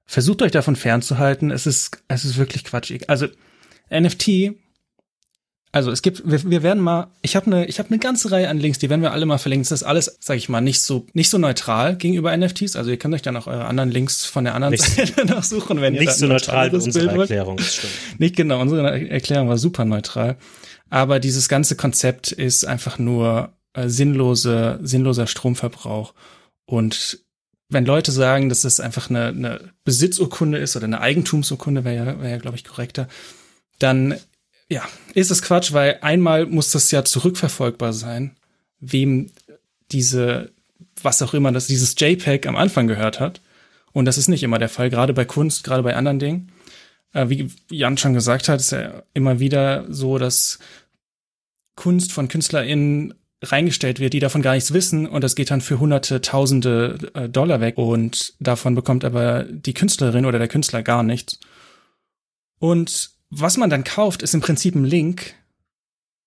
versucht euch davon fernzuhalten. Es ist, es ist wirklich quatschig. Also, NFT also es gibt, wir, wir werden mal, ich habe eine, ich habe eine ganze Reihe an Links, die werden wir alle mal verlinken. Das ist alles, sage ich mal, nicht so, nicht so neutral gegenüber NFTs. Also ihr könnt euch dann auch eure anderen Links von der anderen nicht, Seite nachsuchen, wenn ihr nicht so neutral wie unsere Bild Erklärung. Das stimmt. Nicht genau, unsere Erklärung war super neutral. Aber dieses ganze Konzept ist einfach nur äh, sinnlose, sinnloser Stromverbrauch. Und wenn Leute sagen, dass es einfach eine, eine Besitzurkunde ist oder eine Eigentumsurkunde, wäre ja, wäre ja glaube ich, korrekter, dann ja, ist es Quatsch, weil einmal muss das ja zurückverfolgbar sein, wem diese, was auch immer, das dieses JPEG am Anfang gehört hat. Und das ist nicht immer der Fall, gerade bei Kunst, gerade bei anderen Dingen. Äh, wie Jan schon gesagt hat, ist ja immer wieder so, dass Kunst von KünstlerInnen reingestellt wird, die davon gar nichts wissen und das geht dann für hunderte, tausende äh, Dollar weg und davon bekommt aber die Künstlerin oder der Künstler gar nichts. Und was man dann kauft, ist im Prinzip ein Link.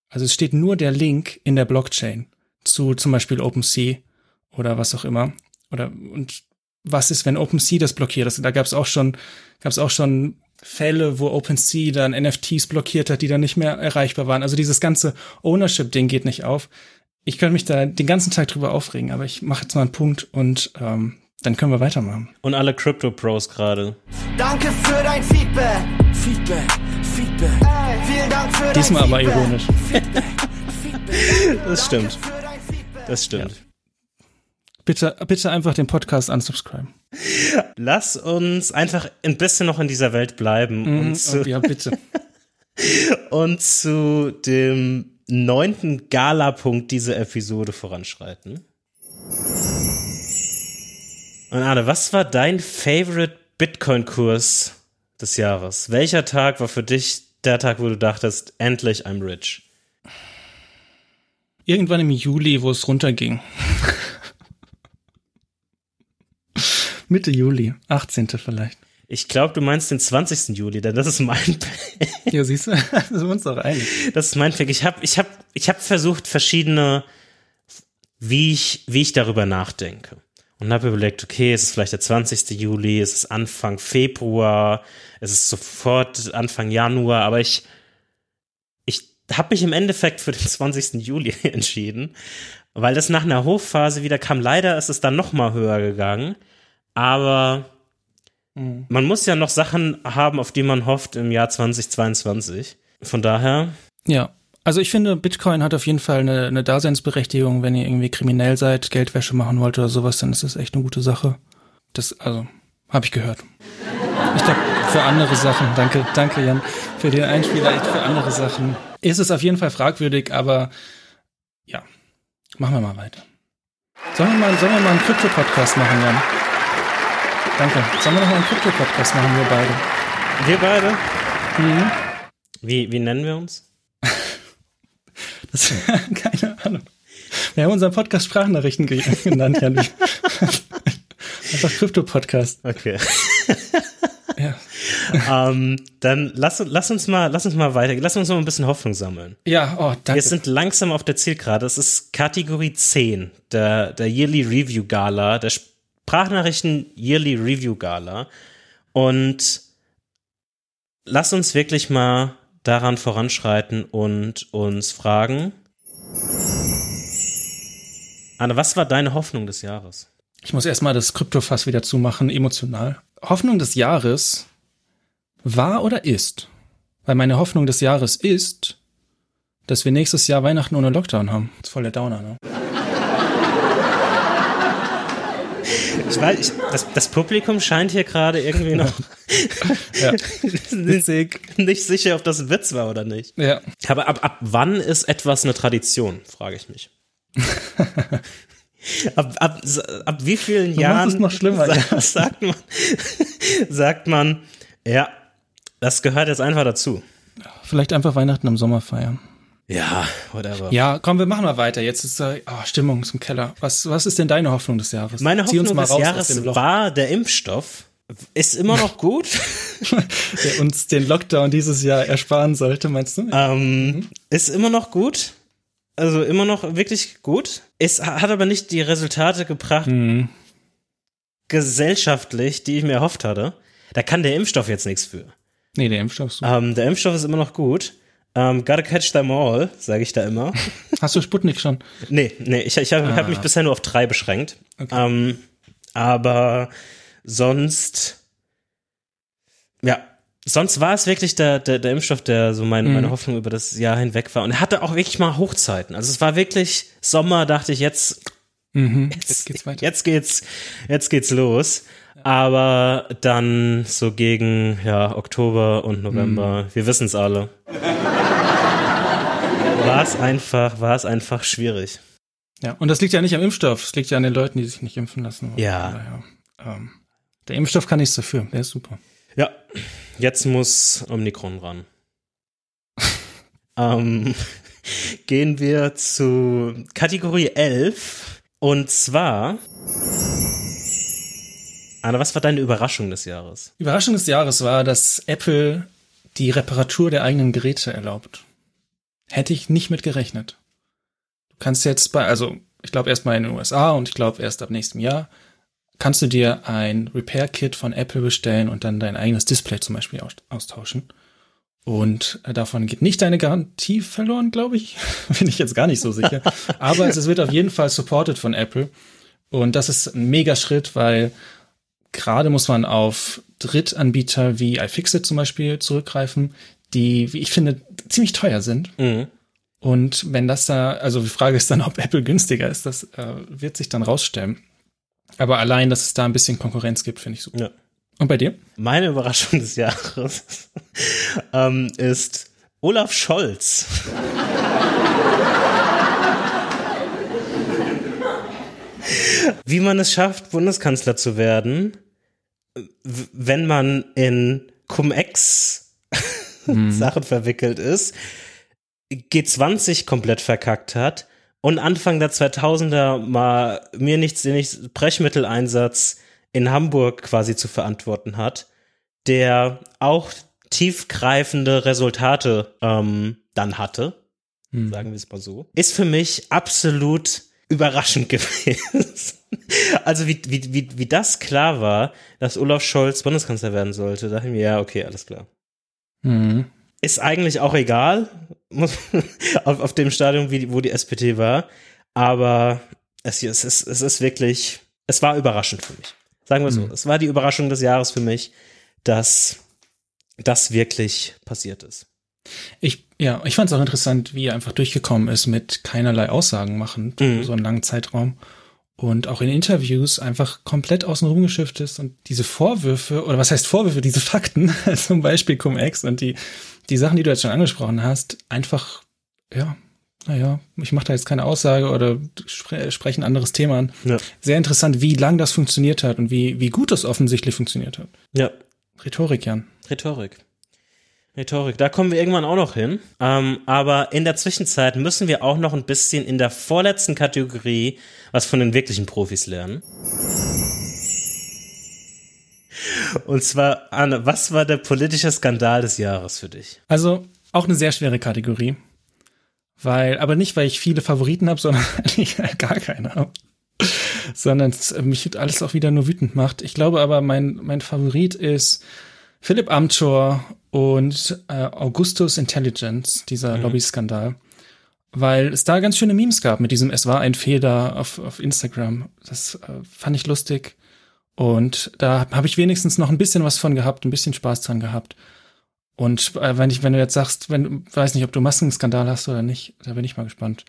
Also es steht nur der Link in der Blockchain zu zum Beispiel OpenSea oder was auch immer. Oder und was ist, wenn OpenSea das blockiert? Das, da gab es auch schon, gab es auch schon Fälle, wo OpenSea dann NFTs blockiert hat, die dann nicht mehr erreichbar waren. Also dieses ganze Ownership-Ding geht nicht auf. Ich könnte mich da den ganzen Tag drüber aufregen, aber ich mache jetzt mal einen Punkt und ähm, dann können wir weitermachen. Und alle Crypto Pros gerade. Danke für dein Feedback. Feedback, Feedback. Vielen Dank für Diesmal dein aber ironisch. Feedback. Feedback. Das stimmt. Feedback. Das stimmt. Bitte, bitte einfach den Podcast unsubscriben. Lass uns einfach ein bisschen noch in dieser Welt bleiben Mhm, und, zu, ja, bitte. und zu dem neunten Gala-Punkt dieser Episode voranschreiten. Und Arne, was war dein Favorite Bitcoin-Kurs des Jahres? Welcher Tag war für dich der Tag, wo du dachtest, endlich I'm rich? Irgendwann im Juli, wo es runterging. Mitte Juli, 18. vielleicht. Ich glaube, du meinst den 20. Juli, denn das ist mein Ja, siehst du, da sind wir uns doch einig. Das ist mein Pick. Ich habe ich hab, ich hab versucht, verschiedene, wie ich, wie ich darüber nachdenke. Und habe überlegt, okay, es ist vielleicht der 20. Juli, es ist Anfang Februar, es ist sofort Anfang Januar, aber ich, ich habe mich im Endeffekt für den 20. Juli entschieden, weil das nach einer Hochphase wieder kam. Leider ist es dann noch mal höher gegangen, aber man muss ja noch Sachen haben, auf die man hofft im Jahr 2022. Von daher, Ja. Also ich finde, Bitcoin hat auf jeden Fall eine, eine Daseinsberechtigung, wenn ihr irgendwie kriminell seid, Geldwäsche machen wollt oder sowas, dann ist das echt eine gute Sache. Das, also, habe ich gehört. Ich glaube, für andere Sachen, danke, danke Jan, für den Einspieler, echt für andere Sachen ist es auf jeden Fall fragwürdig, aber ja, machen wir mal weiter. Sollen wir mal, sollen wir mal einen Krypto-Podcast machen, Jan? Danke. Sollen wir noch mal einen Krypto-Podcast machen, wir beide? wir beide. Wie, wie nennen wir uns? Das, keine Ahnung. Wir haben unseren Podcast Sprachnachrichten ge- genannt, Jan. Einfach Krypto-Podcast. Okay. Ja. ähm, dann lass, lass uns mal, lass uns mal weiter, lass uns mal ein bisschen Hoffnung sammeln. Ja, oh, danke. Wir sind langsam auf der Zielgerade. Es ist Kategorie 10 der, der Yearly Review Gala, der Sprachnachrichten Yearly Review Gala. Und lass uns wirklich mal daran voranschreiten und uns fragen. Anne, was war deine Hoffnung des Jahres? Ich muss erstmal das Kryptofass wieder zumachen, emotional. Hoffnung des Jahres war oder ist? Weil meine Hoffnung des Jahres ist, dass wir nächstes Jahr Weihnachten ohne Lockdown haben. Das ist voll der Downer, ne? Ich weiß, ich, das, das Publikum scheint hier gerade irgendwie noch Ja. Nicht sicher, ob das ein Witz war oder nicht. Ja. Aber ab, ab wann ist etwas eine Tradition, frage ich mich. Ab, ab, ab wie vielen Du Jahren es noch schlimmer, sagt, ja. sagt, man, sagt man, ja, das gehört jetzt einfach dazu. Vielleicht einfach Weihnachten im Sommer feiern. Ja, whatever. Ja, komm, wir machen mal weiter. Jetzt ist äh, oh, Stimmung im Keller. Was, was ist denn deine Hoffnung des Jahres? Meine Hoffnung des Jahres war der Impfstoff. Ist immer noch gut. der uns den Lockdown dieses Jahr ersparen sollte, meinst du? ähm, ist immer noch gut. Also immer noch wirklich gut. Es hat aber nicht die Resultate gebracht, Mhm. gesellschaftlich, die ich mir erhofft hatte. Da kann der Impfstoff jetzt nichts für. Nee, der Impfstoff ist super. Ähm, der Impfstoff ist immer noch gut. Ähm, gotta catch them all, sage ich da immer. Hast du Sputnik schon? nee, nee, ich, ich habe Ah. hab mich bisher nur auf drei beschränkt. Okay. Ähm, aber sonst, ja, sonst war es wirklich der, der, der Impfstoff, der so mein, Mhm. meine Hoffnung über das Jahr hinweg war. Und er hatte auch wirklich mal Hochzeiten. Also es war wirklich Sommer, dachte ich, jetzt, Mhm. Jetzt geht's weiter. jetzt geht's, jetzt geht's los. Aber dann so gegen ja, Oktober und November, wir wissen es alle. War es einfach, war es einfach schwierig. Ja, und das liegt ja nicht am Impfstoff, es liegt ja an den Leuten, die sich nicht impfen lassen. Ja. Daher, ähm, der Impfstoff kann nichts dafür, der ist super. Ja, jetzt muss Omikron ran. ähm, gehen wir zu Kategorie 11. Und zwar, Anna, was war deine Überraschung des Jahres? Überraschung des Jahres war, dass Apple die Reparatur der eigenen Geräte erlaubt. Hätte ich nicht mit gerechnet. Du kannst jetzt bei, also ich glaube erstmal in den USA und ich glaube erst ab nächstem Jahr, kannst du dir ein Repair-Kit von Apple bestellen und dann dein eigenes Display zum Beispiel aus austauschen. Und äh, davon geht nicht deine Garantie verloren, glaube ich. Bin ich jetzt gar nicht so sicher. Aber es wird auf jeden Fall supported von Apple. Und das ist ein mega Schritt, weil gerade muss man auf Drittanbieter wie iFixit zum Beispiel zurückgreifen, die, wie ich finde, ziemlich teuer sind. Mhm. Und wenn das da, also die Frage ist dann, ob Apple günstiger ist, das äh, wird sich dann rausstellen. Aber allein, dass es da ein bisschen Konkurrenz gibt, finde ich super. Ja. Und bei dir? Meine Überraschung des Jahres ähm, ist Olaf Scholz. Wie man es schafft, Bundeskanzler zu werden, wenn man in Cum-Ex Sachen verwickelt ist, G20 komplett verkackt hat und Anfang der 2000er mal mir nichts, den ich Brechmitteleinsatz in Hamburg quasi zu verantworten hat, der auch tiefgreifende Resultate ähm, dann hatte, sagen wir es mal so, ist für mich absolut überraschend gewesen. Also wie, wie, wie, wie das klar war, dass Olaf Scholz Bundeskanzler werden sollte, dachte ich mir, ja, okay, alles klar. Mhm. Ist eigentlich auch egal, muss, auf, auf dem Stadium, wie, wo die SPD war, aber es, es, ist, es ist wirklich, es war überraschend für mich. Sagen wir so, es war die Überraschung des Jahres für mich, dass das wirklich passiert ist. Ich, ja, ich fand es auch interessant, wie er einfach durchgekommen ist mit keinerlei Aussagen machen, Mhm. so einen langen Zeitraum. Und auch in Interviews einfach komplett außen rum geschifft ist und diese Vorwürfe, oder was heißt Vorwürfe, diese Fakten, zum Beispiel Cum-Ex und die, die Sachen, die du jetzt schon angesprochen hast, einfach, ja, naja, ich mache da jetzt keine Aussage oder spre spreche ein anderes Thema an. Ja. Sehr interessant, wie lang das funktioniert hat und wie, wie gut das offensichtlich funktioniert hat. Ja, Rhetorik, Jan. Rhetorik. Rhetorik, da kommen wir irgendwann auch noch hin. Ähm, aber in der Zwischenzeit müssen wir auch noch ein bisschen in der vorletzten Kategorie was von den wirklichen Profis lernen. Und zwar, Anne, was war der politische Skandal des Jahres für dich? Also auch eine sehr schwere Kategorie. Weil, aber nicht, weil ich viele Favoriten habe, sondern weil ich halt gar keine habe. Sondern es mich alles auch wieder nur wütend macht. Ich glaube aber, mein, mein Favorit ist Philipp Amthor und äh, Augustus Intelligence, dieser Lobby-Skandal. Weil es da ganz schöne Memes gab mit diesem Es war ein Fehler auf, auf Instagram. Das äh, fand ich lustig. Und da habe ich wenigstens noch ein bisschen was von gehabt, ein bisschen Spaß dran gehabt. Und äh, wenn ich, wenn du jetzt sagst, wenn, weiß nicht, ob du Maskenskandal hast oder nicht, da bin ich mal gespannt.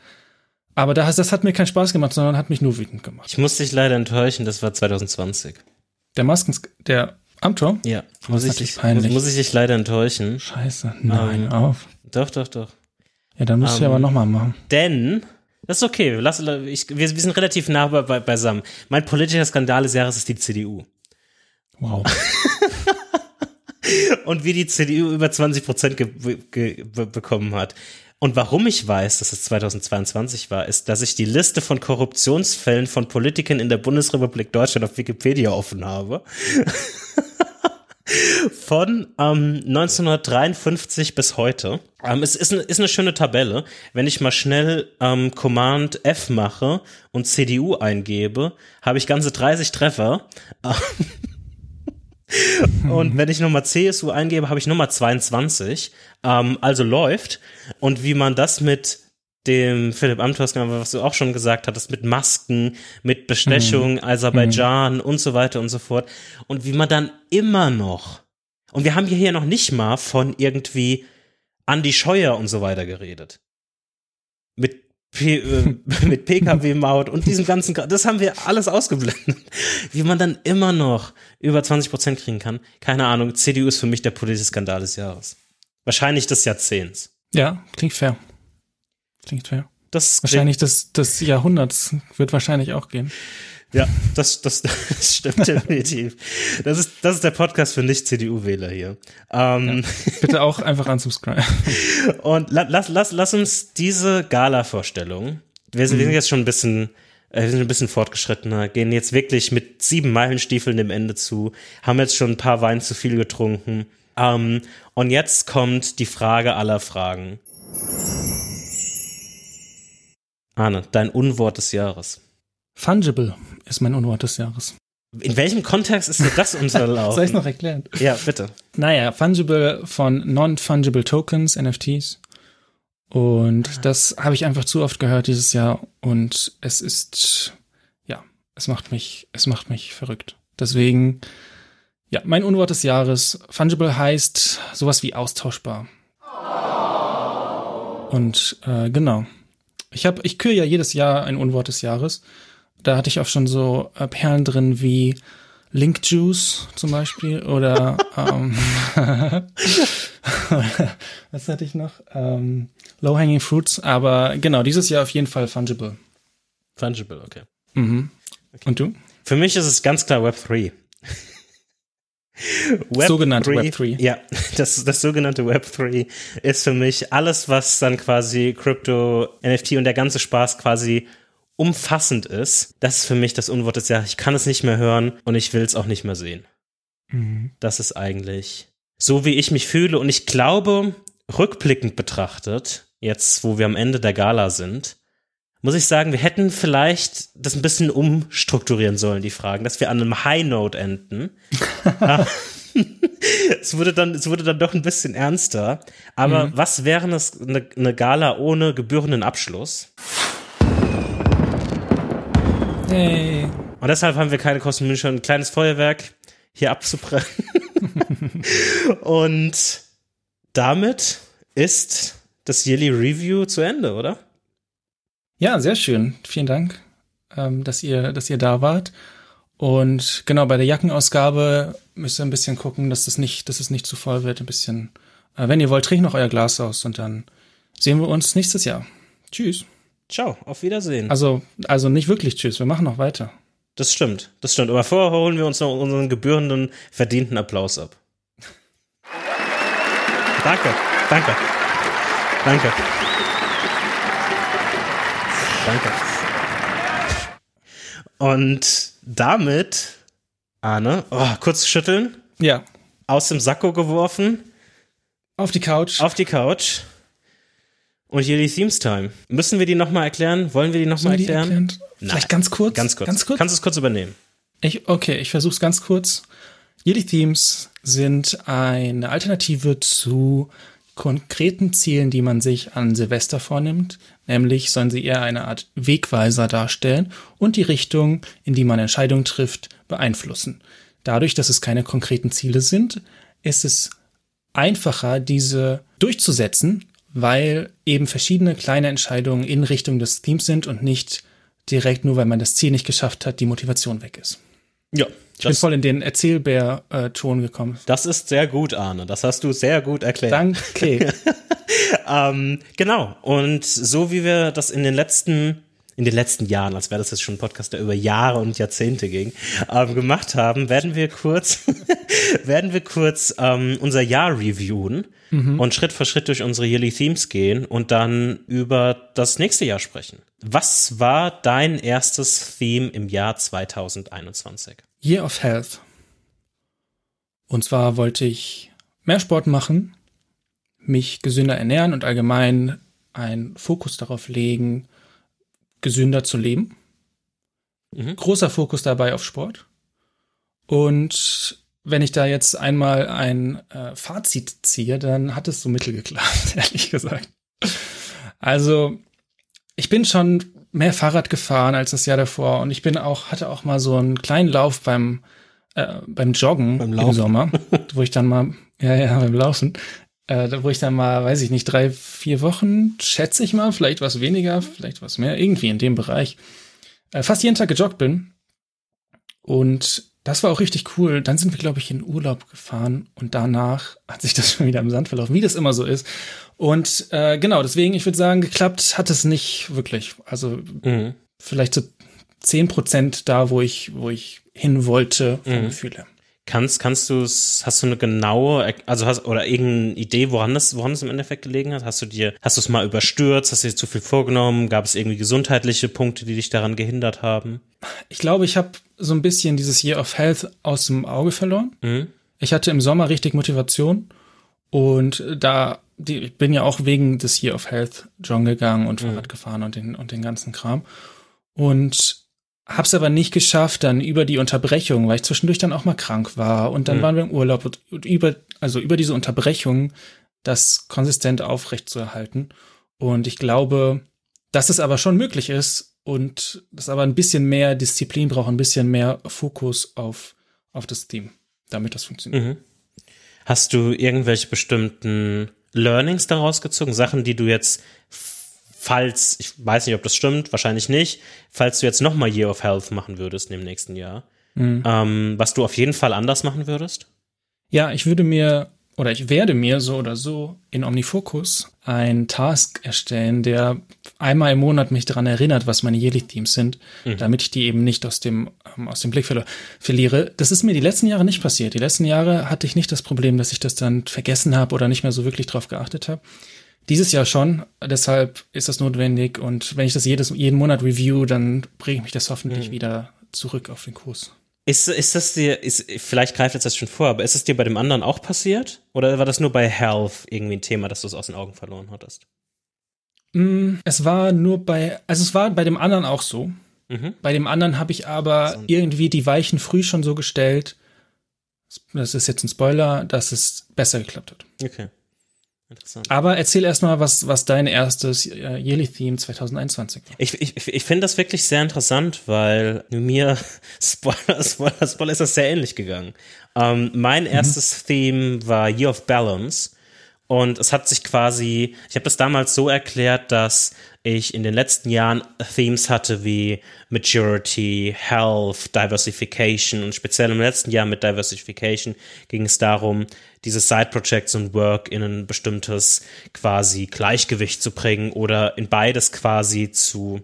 Aber da, das hat mir keinen Spaß gemacht, sondern hat mich nur wütend gemacht. Ich muss dich leider enttäuschen, das war 2020. Der Masken, der Amtor? Ja, das muss ich, dich, peinlich. muss ich dich leider enttäuschen. Scheiße, nein, Ähm. auf. Doch, doch, doch. Ja, dann musst du ähm, aber nochmal machen. Denn Das ist okay. Lass, ich, wir, wir sind relativ nah bei, beisammen. Mein politischer Skandal des Jahres ist die CDU. Wow. Und wie die CDU über 20 Prozent bekommen hat. Und warum ich weiß, dass es 2022 war, ist, dass ich die Liste von Korruptionsfällen von Politikern in der Bundesrepublik Deutschland auf Wikipedia offen habe. von ähm, 1953 bis heute. Ähm, es ist, eine, ist eine schöne Tabelle. Wenn ich mal schnell ähm, Command F mache und CDU eingebe, habe ich ganze 30 Treffer. Und wenn ich nochmal CSU eingebe, habe ich Nummer 22. Ähm, also läuft. Und wie man das mit dem Philipp Amthors, was du auch schon gesagt hattest, mit Masken, mit Bestechung, mhm. Aserbaidschan mhm. und so weiter und so fort. Und wie man dann immer noch, und wir haben hier noch nicht mal von irgendwie Andy Scheuer und so weiter geredet. Mit P äh, mit Pkw-Maut und diesem ganzen, das haben wir alles ausgeblendet. Wie man dann immer noch über 20 Prozent kriegen kann, keine Ahnung. CDU ist für mich der politische Skandal des Jahres. Wahrscheinlich des Jahrzehnts. Ja, klingt fair. Klingt fair. Das wahrscheinlich des, des Jahrhunderts wird wahrscheinlich auch gehen. Ja, das, das, das stimmt definitiv. Das ist, das ist der Podcast für Nicht-CDU-Wähler hier. Ähm, ja, bitte auch einfach unsubscribe. Und la, lass, lass, lass uns diese Gala-Vorstellung, wir, sind, mhm. wir sind jetzt schon ein bisschen, äh, wir sind ein bisschen fortgeschrittener, gehen jetzt wirklich mit sieben Meilenstiefeln dem Ende zu, haben jetzt schon ein paar Wein zu viel getrunken. Ähm, und jetzt kommt die Frage aller Fragen. Arne, dein Unwort des Jahres. Fungible ist mein Unwort des Jahres. In welchem Kontext ist dir das unterlaufen? Soll ich noch erklären? Ja, bitte. Naja, Fungible von Non-Fungible Tokens, NFTs. Und ah. das habe ich einfach zu oft gehört dieses Jahr und es ist, ja, es macht mich, es macht mich verrückt. Deswegen, ja, mein Unwort des Jahres, Fungible heißt sowas wie austauschbar. Und äh, genau. Ich habe, ich küre ja jedes Jahr ein Unwort des Jahres da hatte ich auch schon so äh, Perlen drin wie Link Juice zum Beispiel oder ähm, was hatte ich noch? Ähm, Low Hanging Fruits, aber genau, dieses Jahr auf jeden Fall Fungible. Fungible, okay. Mhm. okay. Und du? Für mich ist es ganz klar Web 3. Web sogenannte 3, Web 3. Ja, das, das sogenannte Web 3 ist für mich alles, was dann quasi Crypto, NFT und der ganze Spaß quasi umfassend ist, das ist für mich das Unwort des Jahres. Ich kann es nicht mehr hören und ich will es auch nicht mehr sehen. Mhm. Das ist eigentlich so, wie ich mich fühle. Und ich glaube, rückblickend betrachtet, jetzt wo wir am Ende der Gala sind, muss ich sagen, wir hätten vielleicht das ein bisschen umstrukturieren sollen, die Fragen, dass wir an einem High Note enden. es wurde dann, es wurde dann doch ein bisschen ernster. Aber mhm. was wäre es eine, eine Gala ohne gebührenden Abschluss? Hey. Und deshalb haben wir keine Kosten, schon ein kleines Feuerwerk hier abzubrennen. Und damit ist das Yearly Review zu Ende, oder? Ja, sehr schön. Vielen Dank, ähm, dass ihr, dass ihr da wart. Und genau, bei der Jackenausgabe müsst ihr ein bisschen gucken, dass es nicht, dass es nicht zu voll wird. Ein bisschen, äh, wenn ihr wollt, trinkt noch euer Glas aus und dann sehen wir uns nächstes Jahr. Tschüss. Ciao, auf Wiedersehen. Also, also nicht wirklich tschüss, wir machen noch weiter. Das stimmt, das stimmt. Aber vorher holen wir uns noch unseren gebührenden, verdienten Applaus ab. danke, danke, danke. Danke. Und damit, Arne, oh, kurz schütteln. Ja. Aus dem Sakko geworfen. Auf die Couch. Auf die Couch. Und die Themes Time. Müssen wir die nochmal erklären? Wollen wir die nochmal erklären? erklären? Vielleicht ganz kurz? Ganz kurz. Ganz kurz? Kannst du es kurz übernehmen? Ich, okay, ich versuche es ganz kurz. Jedi Themes sind eine Alternative zu konkreten Zielen, die man sich an Silvester vornimmt. Nämlich sollen sie eher eine Art Wegweiser darstellen und die Richtung, in die man Entscheidungen trifft, beeinflussen. Dadurch, dass es keine konkreten Ziele sind, ist es einfacher, diese durchzusetzen, weil eben verschiedene kleine Entscheidungen in Richtung des Themes sind und nicht direkt nur, weil man das Ziel nicht geschafft hat, die Motivation weg ist. Ja. Ich bin voll in den Erzählbär-Ton gekommen. Das ist sehr gut, Arne. Das hast du sehr gut erklärt. Danke. ähm, genau. Und so wie wir das in den letzten in den letzten Jahren, als wäre das jetzt schon ein Podcast, der über Jahre und Jahrzehnte ging, ähm, gemacht haben, werden wir kurz, werden wir kurz ähm, unser Jahr reviewen mhm. und Schritt für Schritt durch unsere Yearly Themes gehen und dann über das nächste Jahr sprechen. Was war dein erstes Theme im Jahr 2021? Year of Health. Und zwar wollte ich mehr Sport machen, mich gesünder ernähren und allgemein einen Fokus darauf legen, gesünder zu leben. Mhm. Großer Fokus dabei auf Sport. Und wenn ich da jetzt einmal ein äh, Fazit ziehe, dann hat es so mittel geklappt, ehrlich gesagt. Also, ich bin schon mehr Fahrrad gefahren als das Jahr davor und ich bin auch, hatte auch mal so einen kleinen Lauf beim, äh, beim Joggen beim im Sommer, wo ich dann mal, ja, ja, beim Laufen, äh, wo ich dann mal, weiß ich nicht, drei, vier Wochen, schätze ich mal, vielleicht was weniger, vielleicht was mehr, irgendwie in dem Bereich, äh, fast jeden Tag gejoggt bin. Und das war auch richtig cool. Dann sind wir, glaube ich, in Urlaub gefahren und danach hat sich das schon wieder im Sand verlaufen, wie das immer so ist. Und äh, genau, deswegen, ich würde sagen, geklappt hat es nicht wirklich. Also mhm. vielleicht so zehn Prozent da, wo ich, wo ich hin wollte vom mhm. Gefühl her. Kannst, kannst du es, hast du eine genaue, also hast, oder irgendeine Idee, woran das, woran es im Endeffekt gelegen hat? Hast du dir, hast du es mal überstürzt? Hast du dir zu viel vorgenommen? Gab es irgendwie gesundheitliche Punkte, die dich daran gehindert haben? Ich glaube, ich habe so ein bisschen dieses Year of Health aus dem Auge verloren. Mhm. Ich hatte im Sommer richtig Motivation und da, die, ich bin ja auch wegen des Year of Health John gegangen und mhm. Fahrrad gefahren und den, und den ganzen Kram. Und Hab's aber nicht geschafft, dann über die Unterbrechung, weil ich zwischendurch dann auch mal krank war und dann mhm. waren wir im Urlaub und über, also über diese Unterbrechung das konsistent aufrecht zu erhalten. Und ich glaube, dass es aber schon möglich ist und das aber ein bisschen mehr Disziplin braucht, ein bisschen mehr Fokus auf, auf das Team, damit das funktioniert. Mhm. Hast du irgendwelche bestimmten Learnings daraus gezogen, Sachen, die du jetzt falls, ich weiß nicht, ob das stimmt, wahrscheinlich nicht, falls du jetzt nochmal Year of Health machen würdest im nächsten Jahr, mhm. ähm, was du auf jeden Fall anders machen würdest? Ja, ich würde mir oder ich werde mir so oder so in Omnifocus ein Task erstellen, der einmal im Monat mich daran erinnert, was meine Yearly-Themes sind, mhm. damit ich die eben nicht aus dem, ähm, aus dem Blick ver verliere. Das ist mir die letzten Jahre nicht passiert. Die letzten Jahre hatte ich nicht das Problem, dass ich das dann vergessen habe oder nicht mehr so wirklich drauf geachtet habe. Dieses Jahr schon, deshalb ist das notwendig und wenn ich das jedes, jeden Monat review, dann bringe ich mich das hoffentlich mhm. wieder zurück auf den Kurs. Ist, ist das dir, ist, vielleicht greift jetzt das schon vor, aber ist es dir bei dem anderen auch passiert? Oder war das nur bei Health irgendwie ein Thema, dass du es aus den Augen verloren hattest? Mm, es war nur bei, also es war bei dem anderen auch so. Mhm. Bei dem anderen habe ich aber so. irgendwie die Weichen früh schon so gestellt, das ist jetzt ein Spoiler, dass es besser geklappt hat. Okay. Interessant. Aber erzähl erstmal, was, was dein erstes äh, Yearly Theme 2021 war. Ich, ich, ich finde das wirklich sehr interessant, weil mir, Spoiler, Spoiler, Spoiler, ist das sehr ähnlich gegangen. Ähm, mein mhm. erstes Theme war Year of Balance. Und es hat sich quasi, ich habe das damals so erklärt, dass ich in den letzten Jahren Themes hatte wie Maturity, Health, Diversification und speziell im letzten Jahr mit Diversification ging es darum, diese Side-Projects und Work in ein bestimmtes quasi Gleichgewicht zu bringen oder in beides quasi zu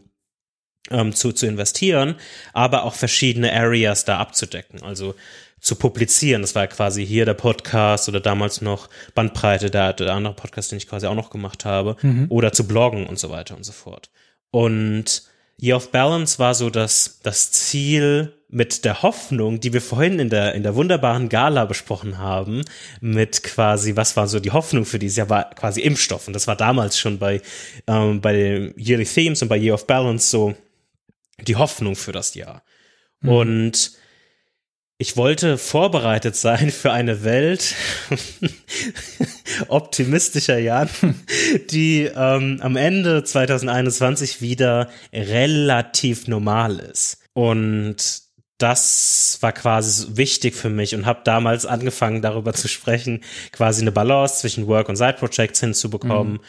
ähm, zu, zu investieren, aber auch verschiedene Areas da abzudecken. Also zu publizieren. Das war quasi hier der Podcast oder damals noch Bandbreite, der, der andere Podcast, den ich quasi auch noch gemacht habe, mhm. oder zu bloggen und so weiter und so fort. Und Year of Balance war so das, das Ziel mit der Hoffnung, die wir vorhin in der, in der wunderbaren Gala besprochen haben, mit quasi, was war so die Hoffnung für dieses Jahr, war quasi Impfstoff. Und das war damals schon bei, ähm, bei den Yearly Themes und bei Year of Balance so die Hoffnung für das Jahr. Mhm. Und ich wollte vorbereitet sein für eine Welt optimistischer Jan, die ähm, am Ende 2021 wieder relativ normal ist. Und das war quasi wichtig für mich und habe damals angefangen darüber zu sprechen, quasi eine Balance zwischen Work und Side Projects hinzubekommen mhm.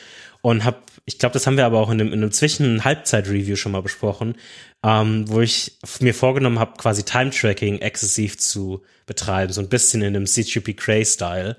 und habe ich glaube, das haben wir aber auch in einem, in einem Zwischen-Halbzeit-Review schon mal besprochen, ähm, wo ich mir vorgenommen habe, quasi Time-Tracking exzessiv zu betreiben, so ein bisschen in einem CGP Cray-Style.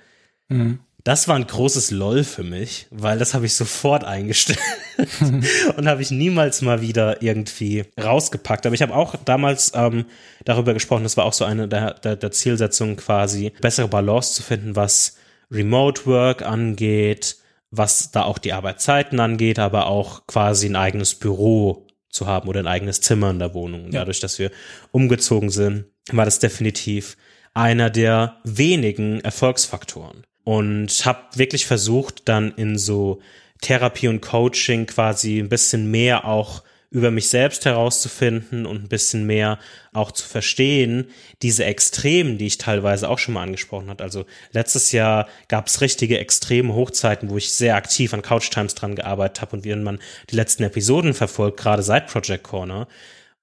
Mhm. Das war ein großes LOL für mich, weil das habe ich sofort eingestellt und habe ich niemals mal wieder irgendwie rausgepackt. Aber ich habe auch damals ähm, darüber gesprochen, das war auch so eine der, der, der Zielsetzungen quasi, bessere Balance zu finden, was Remote Work angeht, was da auch die Arbeitszeiten angeht, aber auch quasi ein eigenes Büro zu haben oder ein eigenes Zimmer in der Wohnung. Und dadurch, dass wir umgezogen sind, war das definitiv einer der wenigen Erfolgsfaktoren und habe wirklich versucht, dann in so Therapie und Coaching quasi ein bisschen mehr auch über mich selbst herauszufinden und ein bisschen mehr auch zu verstehen, diese Extremen, die ich teilweise auch schon mal angesprochen hat. Also letztes Jahr gab es richtige extreme Hochzeiten, wo ich sehr aktiv an Couch Times dran gearbeitet habe und wenn man die letzten Episoden verfolgt, gerade seit Project Corner,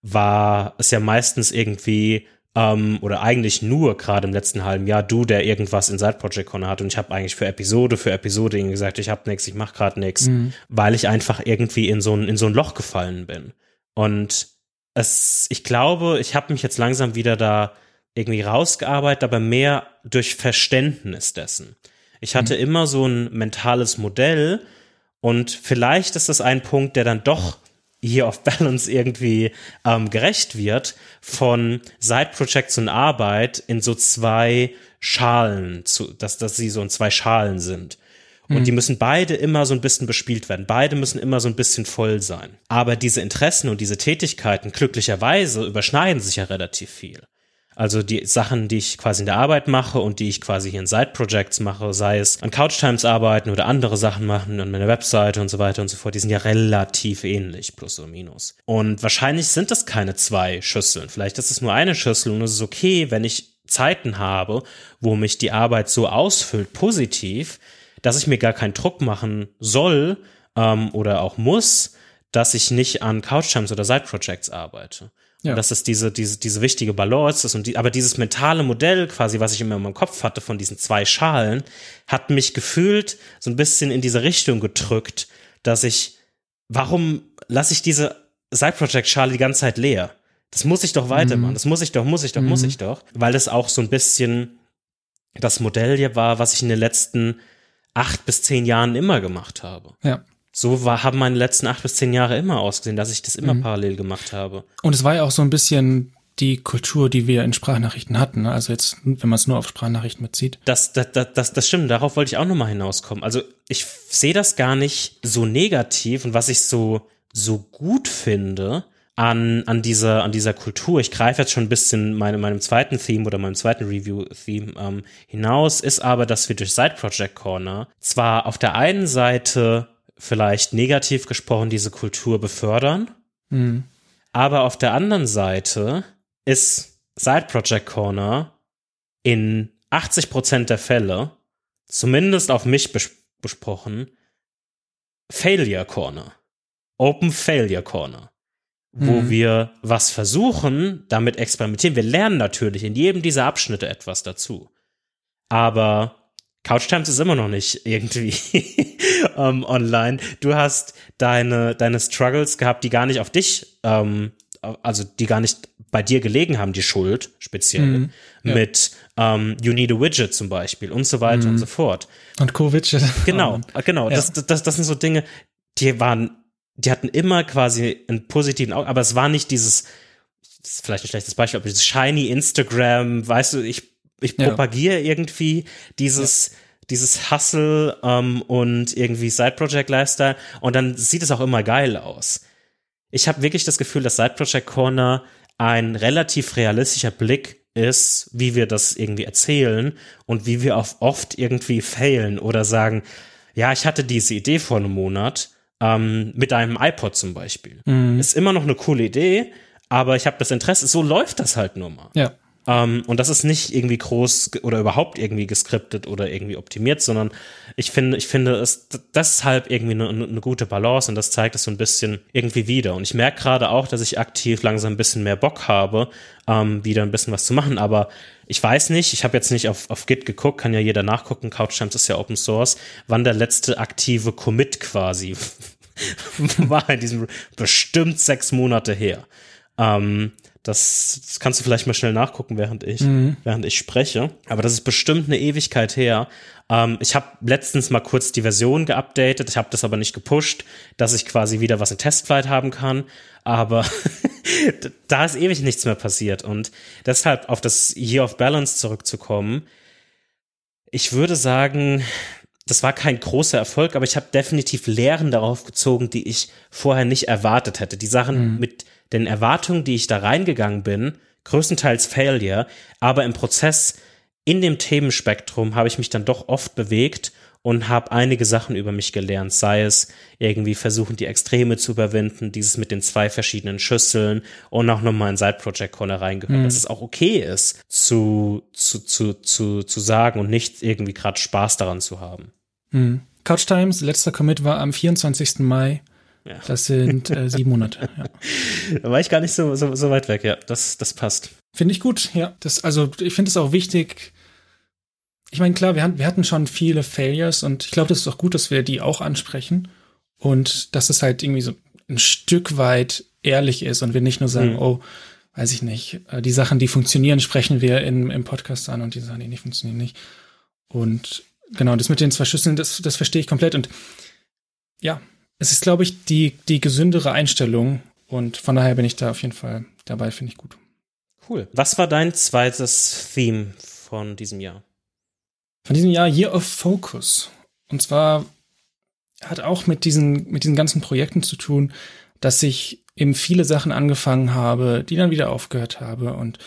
war es ja meistens irgendwie ähm, oder eigentlich nur gerade im letzten halben Jahr du, der irgendwas in Side Project Corner hat und ich habe eigentlich für Episode für Episode gesagt, ich habe nichts, ich mache gerade nichts, mhm. weil ich einfach irgendwie in so ein in so ein Loch gefallen bin und es, ich glaube, ich habe mich jetzt langsam wieder da irgendwie rausgearbeitet, aber mehr durch Verständnis dessen. Ich hatte mhm. immer so ein mentales Modell und vielleicht ist das ein Punkt, der dann doch hier auf Balance irgendwie ähm, gerecht wird, von Side-Projects und Arbeit in so zwei Schalen, zu, dass, dass sie so in zwei Schalen sind. Und mhm. die müssen beide immer so ein bisschen bespielt werden. Beide müssen immer so ein bisschen voll sein. Aber diese Interessen und diese Tätigkeiten, glücklicherweise, überschneiden sich ja relativ viel. Also die Sachen, die ich quasi in der Arbeit mache und die ich quasi hier in Side-Projects mache, sei es an Couch Times arbeiten oder andere Sachen machen an meiner Webseite und so weiter und so fort, die sind ja relativ ähnlich, plus oder minus. Und wahrscheinlich sind das keine zwei Schüsseln. Vielleicht ist es nur eine Schüssel und es ist okay, wenn ich Zeiten habe, wo mich die Arbeit so ausfüllt, positiv, dass ich mir gar keinen Druck machen soll ähm, oder auch muss, dass ich nicht an Couch Times oder Side Projects arbeite. Ja. Und dass es diese, diese, diese wichtige Balance ist. Und die, aber dieses mentale Modell quasi, was ich immer in meinem Kopf hatte von diesen zwei Schalen, hat mich gefühlt so ein bisschen in diese Richtung gedrückt, dass ich, warum lasse ich diese Side-Project-Schale die ganze Zeit leer? Das muss ich doch weitermachen. Mhm. Das muss ich doch, muss ich doch, mhm. muss ich doch. Weil das auch so ein bisschen das Modell hier war, was ich in den letzten acht bis zehn Jahren immer gemacht habe. Ja so war, haben meine letzten acht bis zehn Jahre immer ausgesehen, dass ich das immer mhm. parallel gemacht habe. Und es war ja auch so ein bisschen die Kultur, die wir in Sprachnachrichten hatten. Ne? Also jetzt, wenn man es nur auf Sprachnachrichten bezieht. Das, das, das, das, das stimmt, darauf wollte ich auch nochmal hinauskommen. Also ich sehe das gar nicht so negativ und was ich so, so gut finde an, an dieser, an dieser Kultur, ich greife jetzt schon ein bisschen meine, meinem zweiten Theme oder meinem zweiten Review-Theme ähm, hinaus, ist aber, dass wir durch Side Project Corner zwar auf der einen Seite vielleicht negativ gesprochen diese Kultur befördern. Mhm. Aber auf der anderen Seite ist Side Project Corner in 80% der Fälle, zumindest auf mich bes besprochen, Failure Corner. Open Failure Corner. Wo mhm. wir was versuchen, damit experimentieren. Wir lernen natürlich in jedem dieser Abschnitte etwas dazu. Aber Couch Times ist immer noch nicht irgendwie ähm, online. Du hast deine, deine Struggles gehabt, die gar nicht auf dich, ähm, also die gar nicht bei dir gelegen haben, die Schuld speziell. Mhm, ja. Mit ähm, You Need a Widget zum Beispiel und so weiter mhm. und so fort. Und Co-Widget. Genau, genau. Ja. Das, das, das sind so Dinge, die waren, die hatten immer quasi einen positiven Augen, aber es war nicht dieses, das ist vielleicht ein schlechtes Beispiel, aber dieses shiny Instagram, weißt du, ich ich propagiere ja. irgendwie dieses, ja. dieses Hustle ähm, und irgendwie Side Project Lifestyle und dann sieht es auch immer geil aus. Ich habe wirklich das Gefühl, dass Side Project Corner ein relativ realistischer Blick ist, wie wir das irgendwie erzählen und wie wir auch oft irgendwie failen oder sagen, ja, ich hatte diese Idee vor einem Monat ähm, mit einem iPod zum Beispiel. Mhm. Ist immer noch eine coole Idee, aber ich habe das Interesse, so läuft das halt nur mal. Ja. Ähm, und das ist nicht irgendwie groß oder überhaupt irgendwie geskriptet oder irgendwie optimiert, sondern ich finde, ich finde es deshalb irgendwie eine, eine gute Balance und das zeigt es so ein bisschen irgendwie wieder. Und ich merke gerade auch, dass ich aktiv langsam ein bisschen mehr Bock habe, ähm, wieder ein bisschen was zu machen. Aber ich weiß nicht, ich habe jetzt nicht auf, auf Git geguckt, kann ja jeder nachgucken, CouchTimes ist ja Open Source, wann der letzte aktive Commit quasi war in diesem bestimmt sechs Monate her. Ähm, Das, das kannst du vielleicht mal schnell nachgucken, während ich, mhm. während ich spreche. Aber das ist bestimmt eine Ewigkeit her. Ähm, ich habe letztens mal kurz die Version geupdatet. Ich habe das aber nicht gepusht, dass ich quasi wieder was in Testflight haben kann. Aber da ist ewig nichts mehr passiert. Und deshalb auf das Year of Balance zurückzukommen. Ich würde sagen, das war kein großer Erfolg, aber ich habe definitiv Lehren darauf gezogen, die ich vorher nicht erwartet hätte. Die Sachen mhm. mit den Erwartungen, die ich da reingegangen bin, größtenteils Failure, aber im Prozess in dem Themenspektrum habe ich mich dann doch oft bewegt und habe einige Sachen über mich gelernt, sei es irgendwie versuchen, die Extreme zu überwinden, dieses mit den zwei verschiedenen Schüsseln und auch nochmal ein Side-Project Corner reingehört, mhm. dass es auch okay ist, zu, zu, zu, zu, zu sagen und nicht irgendwie gerade Spaß daran zu haben. Mhm. Couch Times, letzter Commit war am 24. Mai ja. Das sind äh, sieben Monate. Ja. Da war ich gar nicht so, so, so weit weg, ja. Das, das passt. Finde ich gut, ja. Das, also ich finde es auch wichtig. Ich meine, klar, wir, hatten, wir hatten schon viele Failures und ich glaube, das ist auch gut, dass wir die auch ansprechen. Und dass es halt irgendwie so ein Stück weit ehrlich ist und wir nicht nur sagen, mhm. oh, weiß ich nicht, äh, die Sachen, die funktionieren, sprechen wir in, im Podcast an und die Sachen, die nicht funktionieren, nicht. Und genau, das mit den zwei Schüsseln, das, das verstehe ich komplett. Und ja, es ist, glaube ich, die, die gesündere Einstellung und von daher bin ich da auf jeden Fall dabei, finde ich gut. Cool. Was war dein zweites Theme von diesem Jahr? Von diesem Jahr Year of Focus. Und zwar hat auch mit diesen, mit diesen ganzen Projekten zu tun, dass ich eben viele Sachen angefangen habe, die dann wieder aufgehört habe und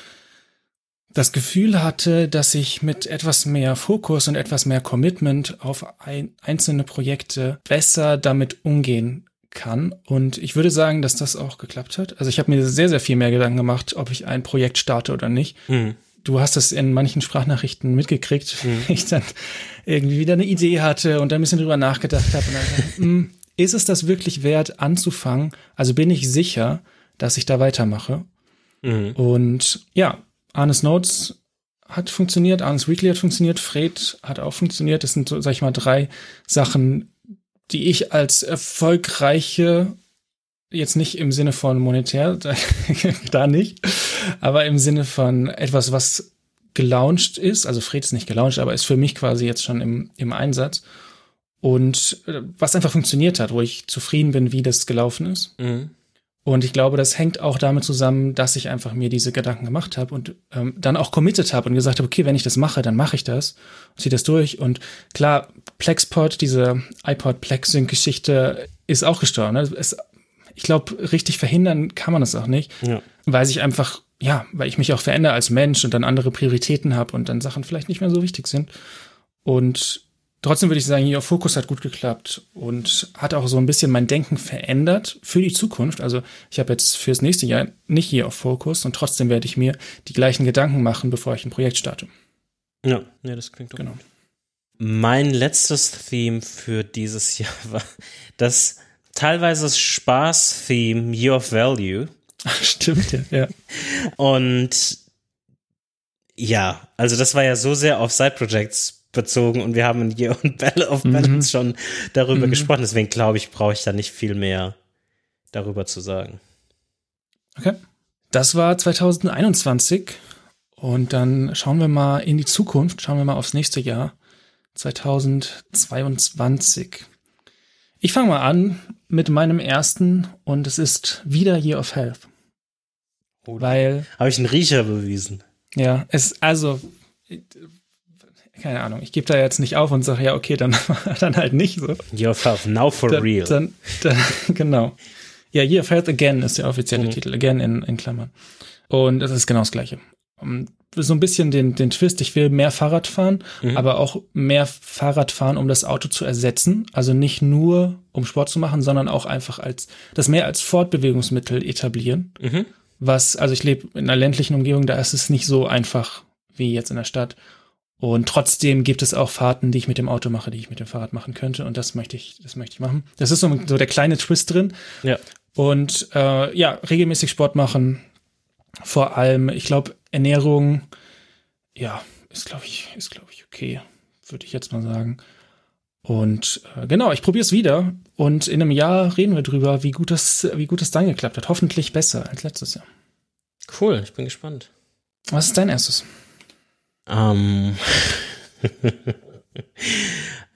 das Gefühl hatte, dass ich mit etwas mehr Fokus und etwas mehr Commitment auf ein, einzelne Projekte besser damit umgehen kann. Und ich würde sagen, dass das auch geklappt hat. Also ich habe mir sehr, sehr viel mehr Gedanken gemacht, ob ich ein Projekt starte oder nicht. Mhm. Du hast das in manchen Sprachnachrichten mitgekriegt, mhm. ich dann irgendwie wieder eine Idee hatte und dann ein bisschen drüber nachgedacht habe und dann, hm, ist es das wirklich wert, anzufangen? Also bin ich sicher, dass ich da weitermache? Mhm. Und ja, Arnes Notes hat funktioniert, Arnes Weekly hat funktioniert, Fred hat auch funktioniert. Das sind so, sag ich mal, drei Sachen, die ich als erfolgreiche, jetzt nicht im Sinne von monetär, da, da nicht, aber im Sinne von etwas, was gelauncht ist, also Fred ist nicht gelauncht, aber ist für mich quasi jetzt schon im, im Einsatz und äh, was einfach funktioniert hat, wo ich zufrieden bin, wie das gelaufen ist. Mhm. Und ich glaube, das hängt auch damit zusammen, dass ich einfach mir diese Gedanken gemacht habe und ähm, dann auch committed habe und gesagt habe, okay, wenn ich das mache, dann mache ich das ziehe das durch. Und klar, Plexpod, diese iPod Plex Sync Geschichte ist auch gestorben. Ne? Es, ich glaube, richtig verhindern kann man das auch nicht, ja. weil sich einfach, ja, weil ich mich auch verändere als Mensch und dann andere Prioritäten habe und dann Sachen vielleicht nicht mehr so wichtig sind. Und Trotzdem würde ich sagen, hier Fokus hat gut geklappt und hat auch so ein bisschen mein Denken verändert für die Zukunft. Also ich habe jetzt fürs nächste Jahr nicht hier auf Fokus und trotzdem werde ich mir die gleichen Gedanken machen, bevor ich ein Projekt starte. Ja, ja das klingt doch genau. Gut. Mein letztes Theme für dieses Jahr war das teilweise Spaß-Theme Year of Value. Ach, stimmt, ja. ja. Und ja, also das war ja so sehr auf Side-Projects bezogen und wir haben in Year und Battle of Balance mhm. schon darüber mhm. gesprochen. Deswegen glaube ich, brauche ich da nicht viel mehr darüber zu sagen. Okay. Das war 2021 und dann schauen wir mal in die Zukunft, schauen wir mal aufs nächste Jahr 2022. Ich fange mal an mit meinem ersten und es ist wieder Year of Health. Oh, weil habe ich einen Riecher bewiesen. Ja, es also keine Ahnung, ich gebe da jetzt nicht auf und sage, ja, okay, dann, dann halt nicht so. Yourself, now for dann, real. Dann, dann, genau. Ja, Year of Health Again ist der offizielle mhm. Titel, Again in, in Klammern. Und das ist genau das Gleiche. So ein bisschen den, den Twist, ich will mehr Fahrrad fahren, mhm. aber auch mehr Fahrrad fahren, um das Auto zu ersetzen. Also nicht nur, um Sport zu machen, sondern auch einfach als, das mehr als Fortbewegungsmittel etablieren. Mhm. Was, also ich lebe in einer ländlichen Umgebung, da ist es nicht so einfach wie jetzt in der Stadt. Und trotzdem gibt es auch Fahrten, die ich mit dem Auto mache, die ich mit dem Fahrrad machen könnte. Und das möchte ich, das möchte ich machen. Das ist so, so der kleine Twist drin. Ja. Und äh, ja, regelmäßig Sport machen. Vor allem, ich glaube, Ernährung, ja, ist, glaube ich, ist, glaube ich, okay. Würde ich jetzt mal sagen. Und äh, genau, ich probiere es wieder. Und in einem Jahr reden wir drüber, wie gut das, wie gut es dann geklappt hat. Hoffentlich besser als letztes Jahr. Cool, ich bin gespannt. Was ist dein erstes? Ähm.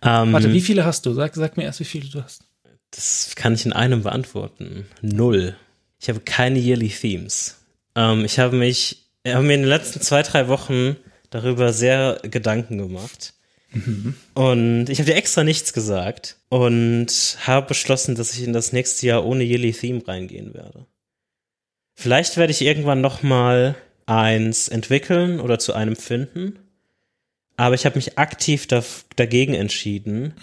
ähm, Warte, wie viele hast du? Sag, sag mir erst, wie viele du hast. Das kann ich in einem beantworten. Null. Ich habe keine Yearly Themes. Ähm, ich habe mich, ich habe mir in den letzten zwei, drei Wochen darüber sehr Gedanken gemacht. Und ich habe dir extra nichts gesagt und habe beschlossen, dass ich in das nächste Jahr ohne Yearly Theme reingehen werde. Vielleicht werde ich irgendwann noch mal eins entwickeln oder zu einem finden. Aber ich habe mich aktiv da, dagegen entschieden,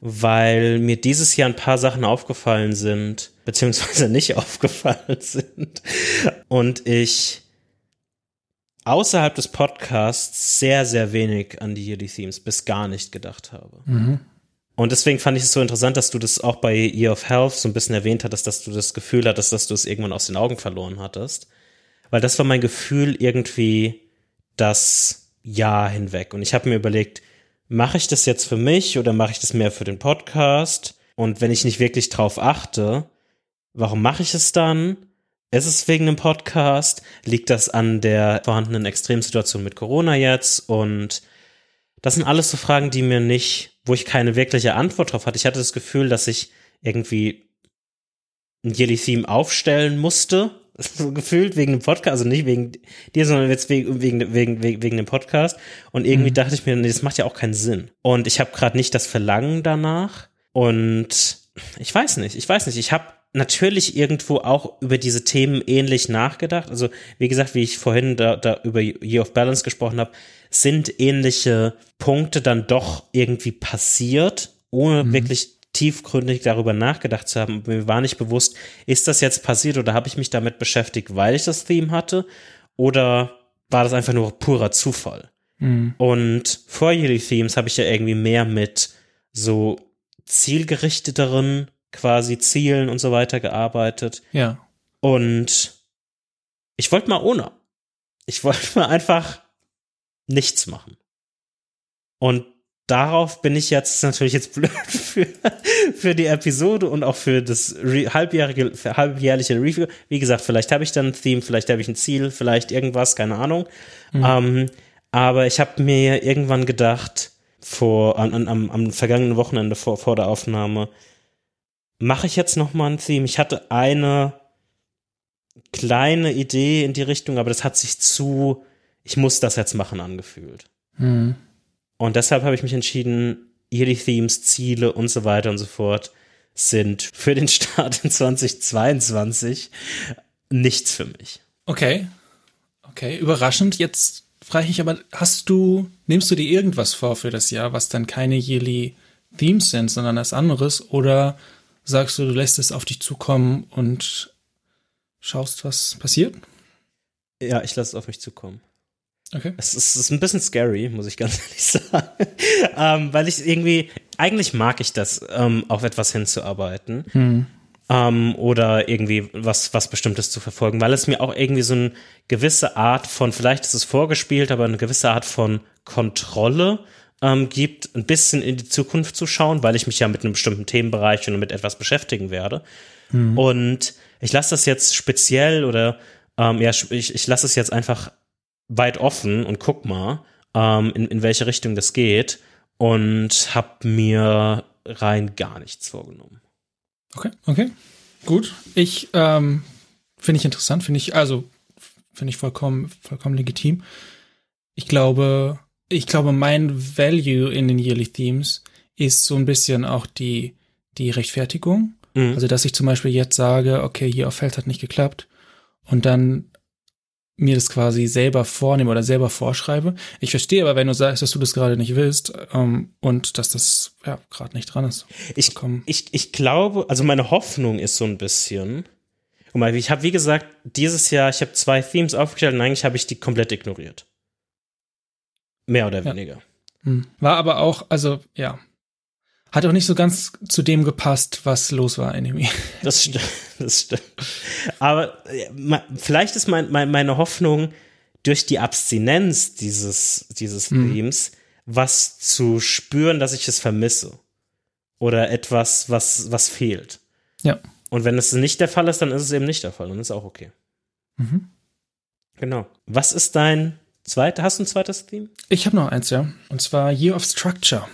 weil mir dieses Jahr ein paar Sachen aufgefallen sind, beziehungsweise nicht aufgefallen sind. Und ich außerhalb des Podcasts sehr, sehr wenig an die Yearly Themes bis gar nicht gedacht habe. Und deswegen fand ich es so interessant, dass du das auch bei Year of Health so ein bisschen erwähnt hattest, dass du das Gefühl hattest, dass du es irgendwann aus den Augen verloren hattest. Weil das war mein Gefühl irgendwie das Jahr hinweg. Und ich habe mir überlegt, mache ich das jetzt für mich oder mache ich das mehr für den Podcast? Und wenn ich nicht wirklich drauf achte, warum mache ich es dann? Ist es wegen dem Podcast? Liegt das an der vorhandenen Extremsituation mit Corona jetzt? Und das sind alles so Fragen, die mir nicht, wo ich keine wirkliche Antwort drauf hatte. Ich hatte das Gefühl, dass ich irgendwie ein Yearly Theme aufstellen musste, so gefühlt wegen dem Podcast, also nicht wegen dir, sondern jetzt wegen, wegen, wegen, wegen, wegen dem Podcast. Und irgendwie dachte ich mir, nee, das macht ja auch keinen Sinn. Und ich habe gerade nicht das Verlangen danach. Und ich weiß nicht, ich weiß nicht, ich habe natürlich irgendwo auch über diese Themen ähnlich nachgedacht. Also wie gesagt, wie ich vorhin da, da über Year of Balance gesprochen habe, sind ähnliche Punkte dann doch irgendwie passiert, ohne wirklich tiefgründig darüber nachgedacht zu haben. Mir war nicht bewusst, ist das jetzt passiert oder habe ich mich damit beschäftigt, weil ich das Theme hatte? Oder war das einfach nur purer Zufall? Und vor Yearly Themes habe ich ja irgendwie mehr mit so zielgerichteteren quasi Zielen und so weiter gearbeitet. Ja. Und ich wollte mal ohne. Ich wollte mal einfach nichts machen. Und darauf bin ich jetzt natürlich jetzt blöd für, für die Episode und auch für das Re halbjährige, für halbjährliche Review. Wie gesagt, vielleicht habe ich dann ein Theme, vielleicht habe ich ein Ziel, vielleicht irgendwas, keine Ahnung. Ähm, aber ich habe mir irgendwann gedacht, vor, an, an, am, am vergangenen Wochenende vor, vor der Aufnahme, mache ich jetzt noch mal ein Theme? Ich hatte eine kleine Idee in die Richtung, aber das hat sich zu, ich muss das jetzt machen, angefühlt. Und deshalb habe ich mich entschieden, Yearly Themes, Ziele und so weiter und so fort sind für den Start in 2022 nichts für mich. Okay. Okay, überraschend. Jetzt frage ich mich aber, hast du, nimmst du dir irgendwas vor für das Jahr, was dann keine Yearly Themes sind, sondern was anderes? Oder sagst du, du lässt es auf dich zukommen und schaust, was passiert? Ja, ich lasse es auf mich zukommen. Okay. Es ist, es ist ein bisschen scary, muss ich ganz ehrlich sagen. ähm, weil ich irgendwie, eigentlich mag ich das, ähm, auf etwas hinzuarbeiten. Ähm, oder irgendwie was, was Bestimmtes zu verfolgen, weil es mir auch irgendwie so eine gewisse Art von, vielleicht ist es vorgespielt, aber eine gewisse Art von Kontrolle ähm, gibt, ein bisschen in die Zukunft zu schauen, weil ich mich ja mit einem bestimmten Themenbereich und mit etwas beschäftigen werde. Und ich lasse das jetzt speziell oder ähm, ja, ich, ich lasse es jetzt einfach weit offen und guck mal, ähm, in, in welche Richtung das geht und habe mir rein gar nichts vorgenommen. Okay, okay. Gut. Ich ähm, finde ich interessant, finde ich, also finde ich vollkommen, vollkommen legitim. Ich glaube, ich glaube, mein Value in den Yearly Themes ist so ein bisschen auch die, die Rechtfertigung. Mhm. Also, dass ich zum Beispiel jetzt sage, okay, hier auf Feld hat nicht geklappt und dann mir das quasi selber vornehme oder selber vorschreibe. Ich verstehe aber, wenn du sagst, dass du das gerade nicht willst ähm, und dass das ja gerade nicht dran ist. Ich, ich, ich glaube, also meine Hoffnung ist so ein bisschen, guck mal, ich habe wie gesagt, dieses Jahr, ich habe zwei Themes aufgestellt und eigentlich habe ich die komplett ignoriert. Mehr oder Ja. weniger. Hm. War aber auch, also ja, hat auch nicht so ganz zu dem gepasst, was los war irgendwie. Das stimmt. Das stimmt. Aber äh, vielleicht ist mein, mein, meine Hoffnung, durch die Abstinenz dieses, dieses Themes was zu spüren, dass ich es vermisse. Oder etwas, was, was fehlt. Ja. Und wenn es nicht der Fall ist, dann ist es eben nicht der Fall. Dann ist auch okay. Genau. Was ist dein zweites? Hast du ein zweites Theme? Ich habe noch eins, ja. Und zwar Year of Structure.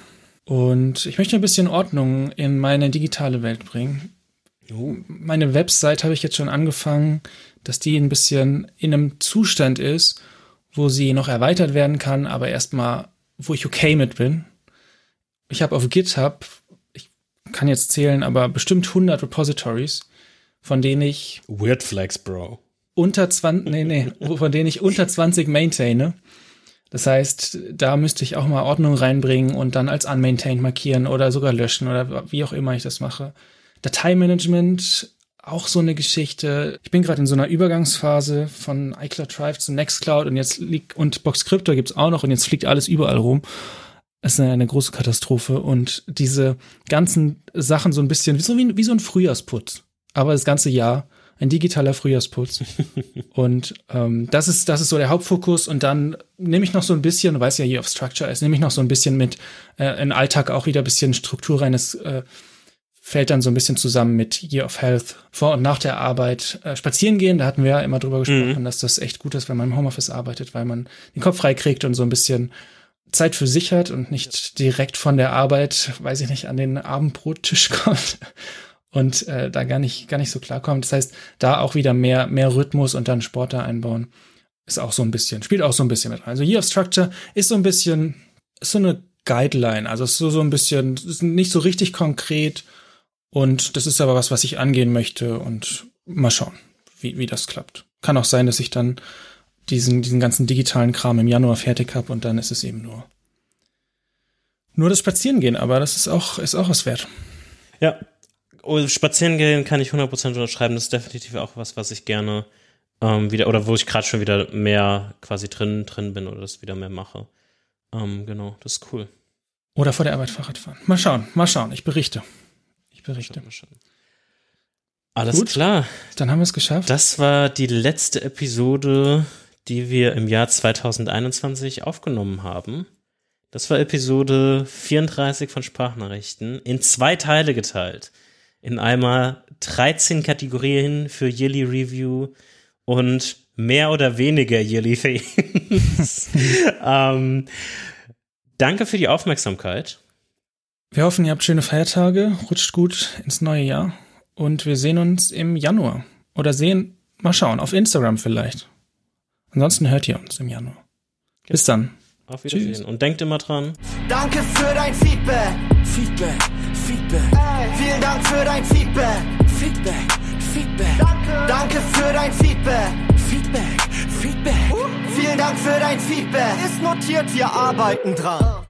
Und ich möchte ein bisschen Ordnung in meine digitale Welt bringen. Oh. Meine Website habe ich jetzt schon angefangen, dass die ein bisschen in einem Zustand ist, wo sie noch erweitert werden kann, aber erstmal, wo ich okay mit bin. Ich habe auf GitHub, ich kann jetzt zählen, aber bestimmt 100 Repositories, von denen ich Weird Flex, Bro. Unter 20, nee, nee, von denen ich unter 20 maintaine. Das heißt, da müsste ich auch mal Ordnung reinbringen und dann als unmaintained markieren oder sogar löschen oder wie auch immer ich das mache. Dateimanagement, auch so eine Geschichte. Ich bin gerade in so einer Übergangsphase von iCloud Drive zu Nextcloud und jetzt liegt, und Boxcrypto gibt's auch noch und jetzt fliegt alles überall rum. Es ist eine, große Katastrophe und diese ganzen Sachen so ein bisschen, so wie, wie so ein Frühjahrsputz. Aber das ganze Jahr ein digitaler Frühjahrsputz. und ähm, das ist das ist so der Hauptfokus. Und dann nehme ich noch so ein bisschen, du weißt ja hier auf Structure ist, nehme ich noch so ein bisschen mit äh, in Alltag auch wieder ein bisschen Struktur rein. Es äh, fällt dann so ein bisschen zusammen mit Year of Health vor und nach der Arbeit äh, spazieren gehen. Da hatten wir ja immer drüber gesprochen, mhm. dass das echt gut ist, wenn man im Homeoffice arbeitet, weil man den Kopf frei kriegt und so ein bisschen Zeit für sich hat und nicht direkt von der Arbeit, weiß ich nicht, an den Abendbrottisch kommt und äh, da gar nicht, gar nicht so klarkommt. Das heißt, da auch wieder mehr, mehr Rhythmus und dann Sport da einbauen, ist auch so ein bisschen, spielt auch so ein bisschen mit rein. Also Year of Structure ist so ein bisschen, ist so eine Guideline, also ist so, so ein bisschen, ist nicht so richtig konkret und das ist aber was, was ich angehen möchte und mal schauen, wie, wie das klappt. Kann auch sein, dass ich dann diesen, diesen ganzen digitalen Kram im Januar fertig habe und dann ist es eben nur, nur das Spazierengehen, aber das ist auch, ist auch was wert. Ja, oh, spazieren gehen kann ich 100% unterschreiben. Das ist definitiv auch was, was ich gerne ähm, wieder, oder wo ich gerade schon wieder mehr quasi drin, drin bin oder das wieder mehr mache. Ähm, genau, das ist cool. Oder vor der Arbeit Fahrrad fahren. Mal schauen, mal schauen. Ich berichte. Ich berichte. Alles Gut, klar. Dann haben wir es geschafft. Das war die letzte Episode, die wir im Jahr 2021 aufgenommen haben. Das war Episode 34 von Sprachnachrichten in zwei Teile geteilt in einmal 13 Kategorien für Yearly Review und mehr oder weniger Yearly Themes. ähm, danke für die Aufmerksamkeit. Wir hoffen, ihr habt schöne Feiertage, rutscht gut ins neue Jahr und wir sehen uns im Januar. Oder sehen, mal schauen, auf Instagram vielleicht. Ansonsten hört ihr uns im Januar. Bis dann. Auf Wiedersehen. Tschüss. Und denkt immer dran. Danke für dein Feedback. Feedback. Feedback. Ey. Vielen Dank für dein Feedback. Feedback. Feedback. Danke. Danke für dein Feedback. Feedback. Feedback. Uh. Vielen Dank für dein Feedback. Ist notiert, wir arbeiten dran.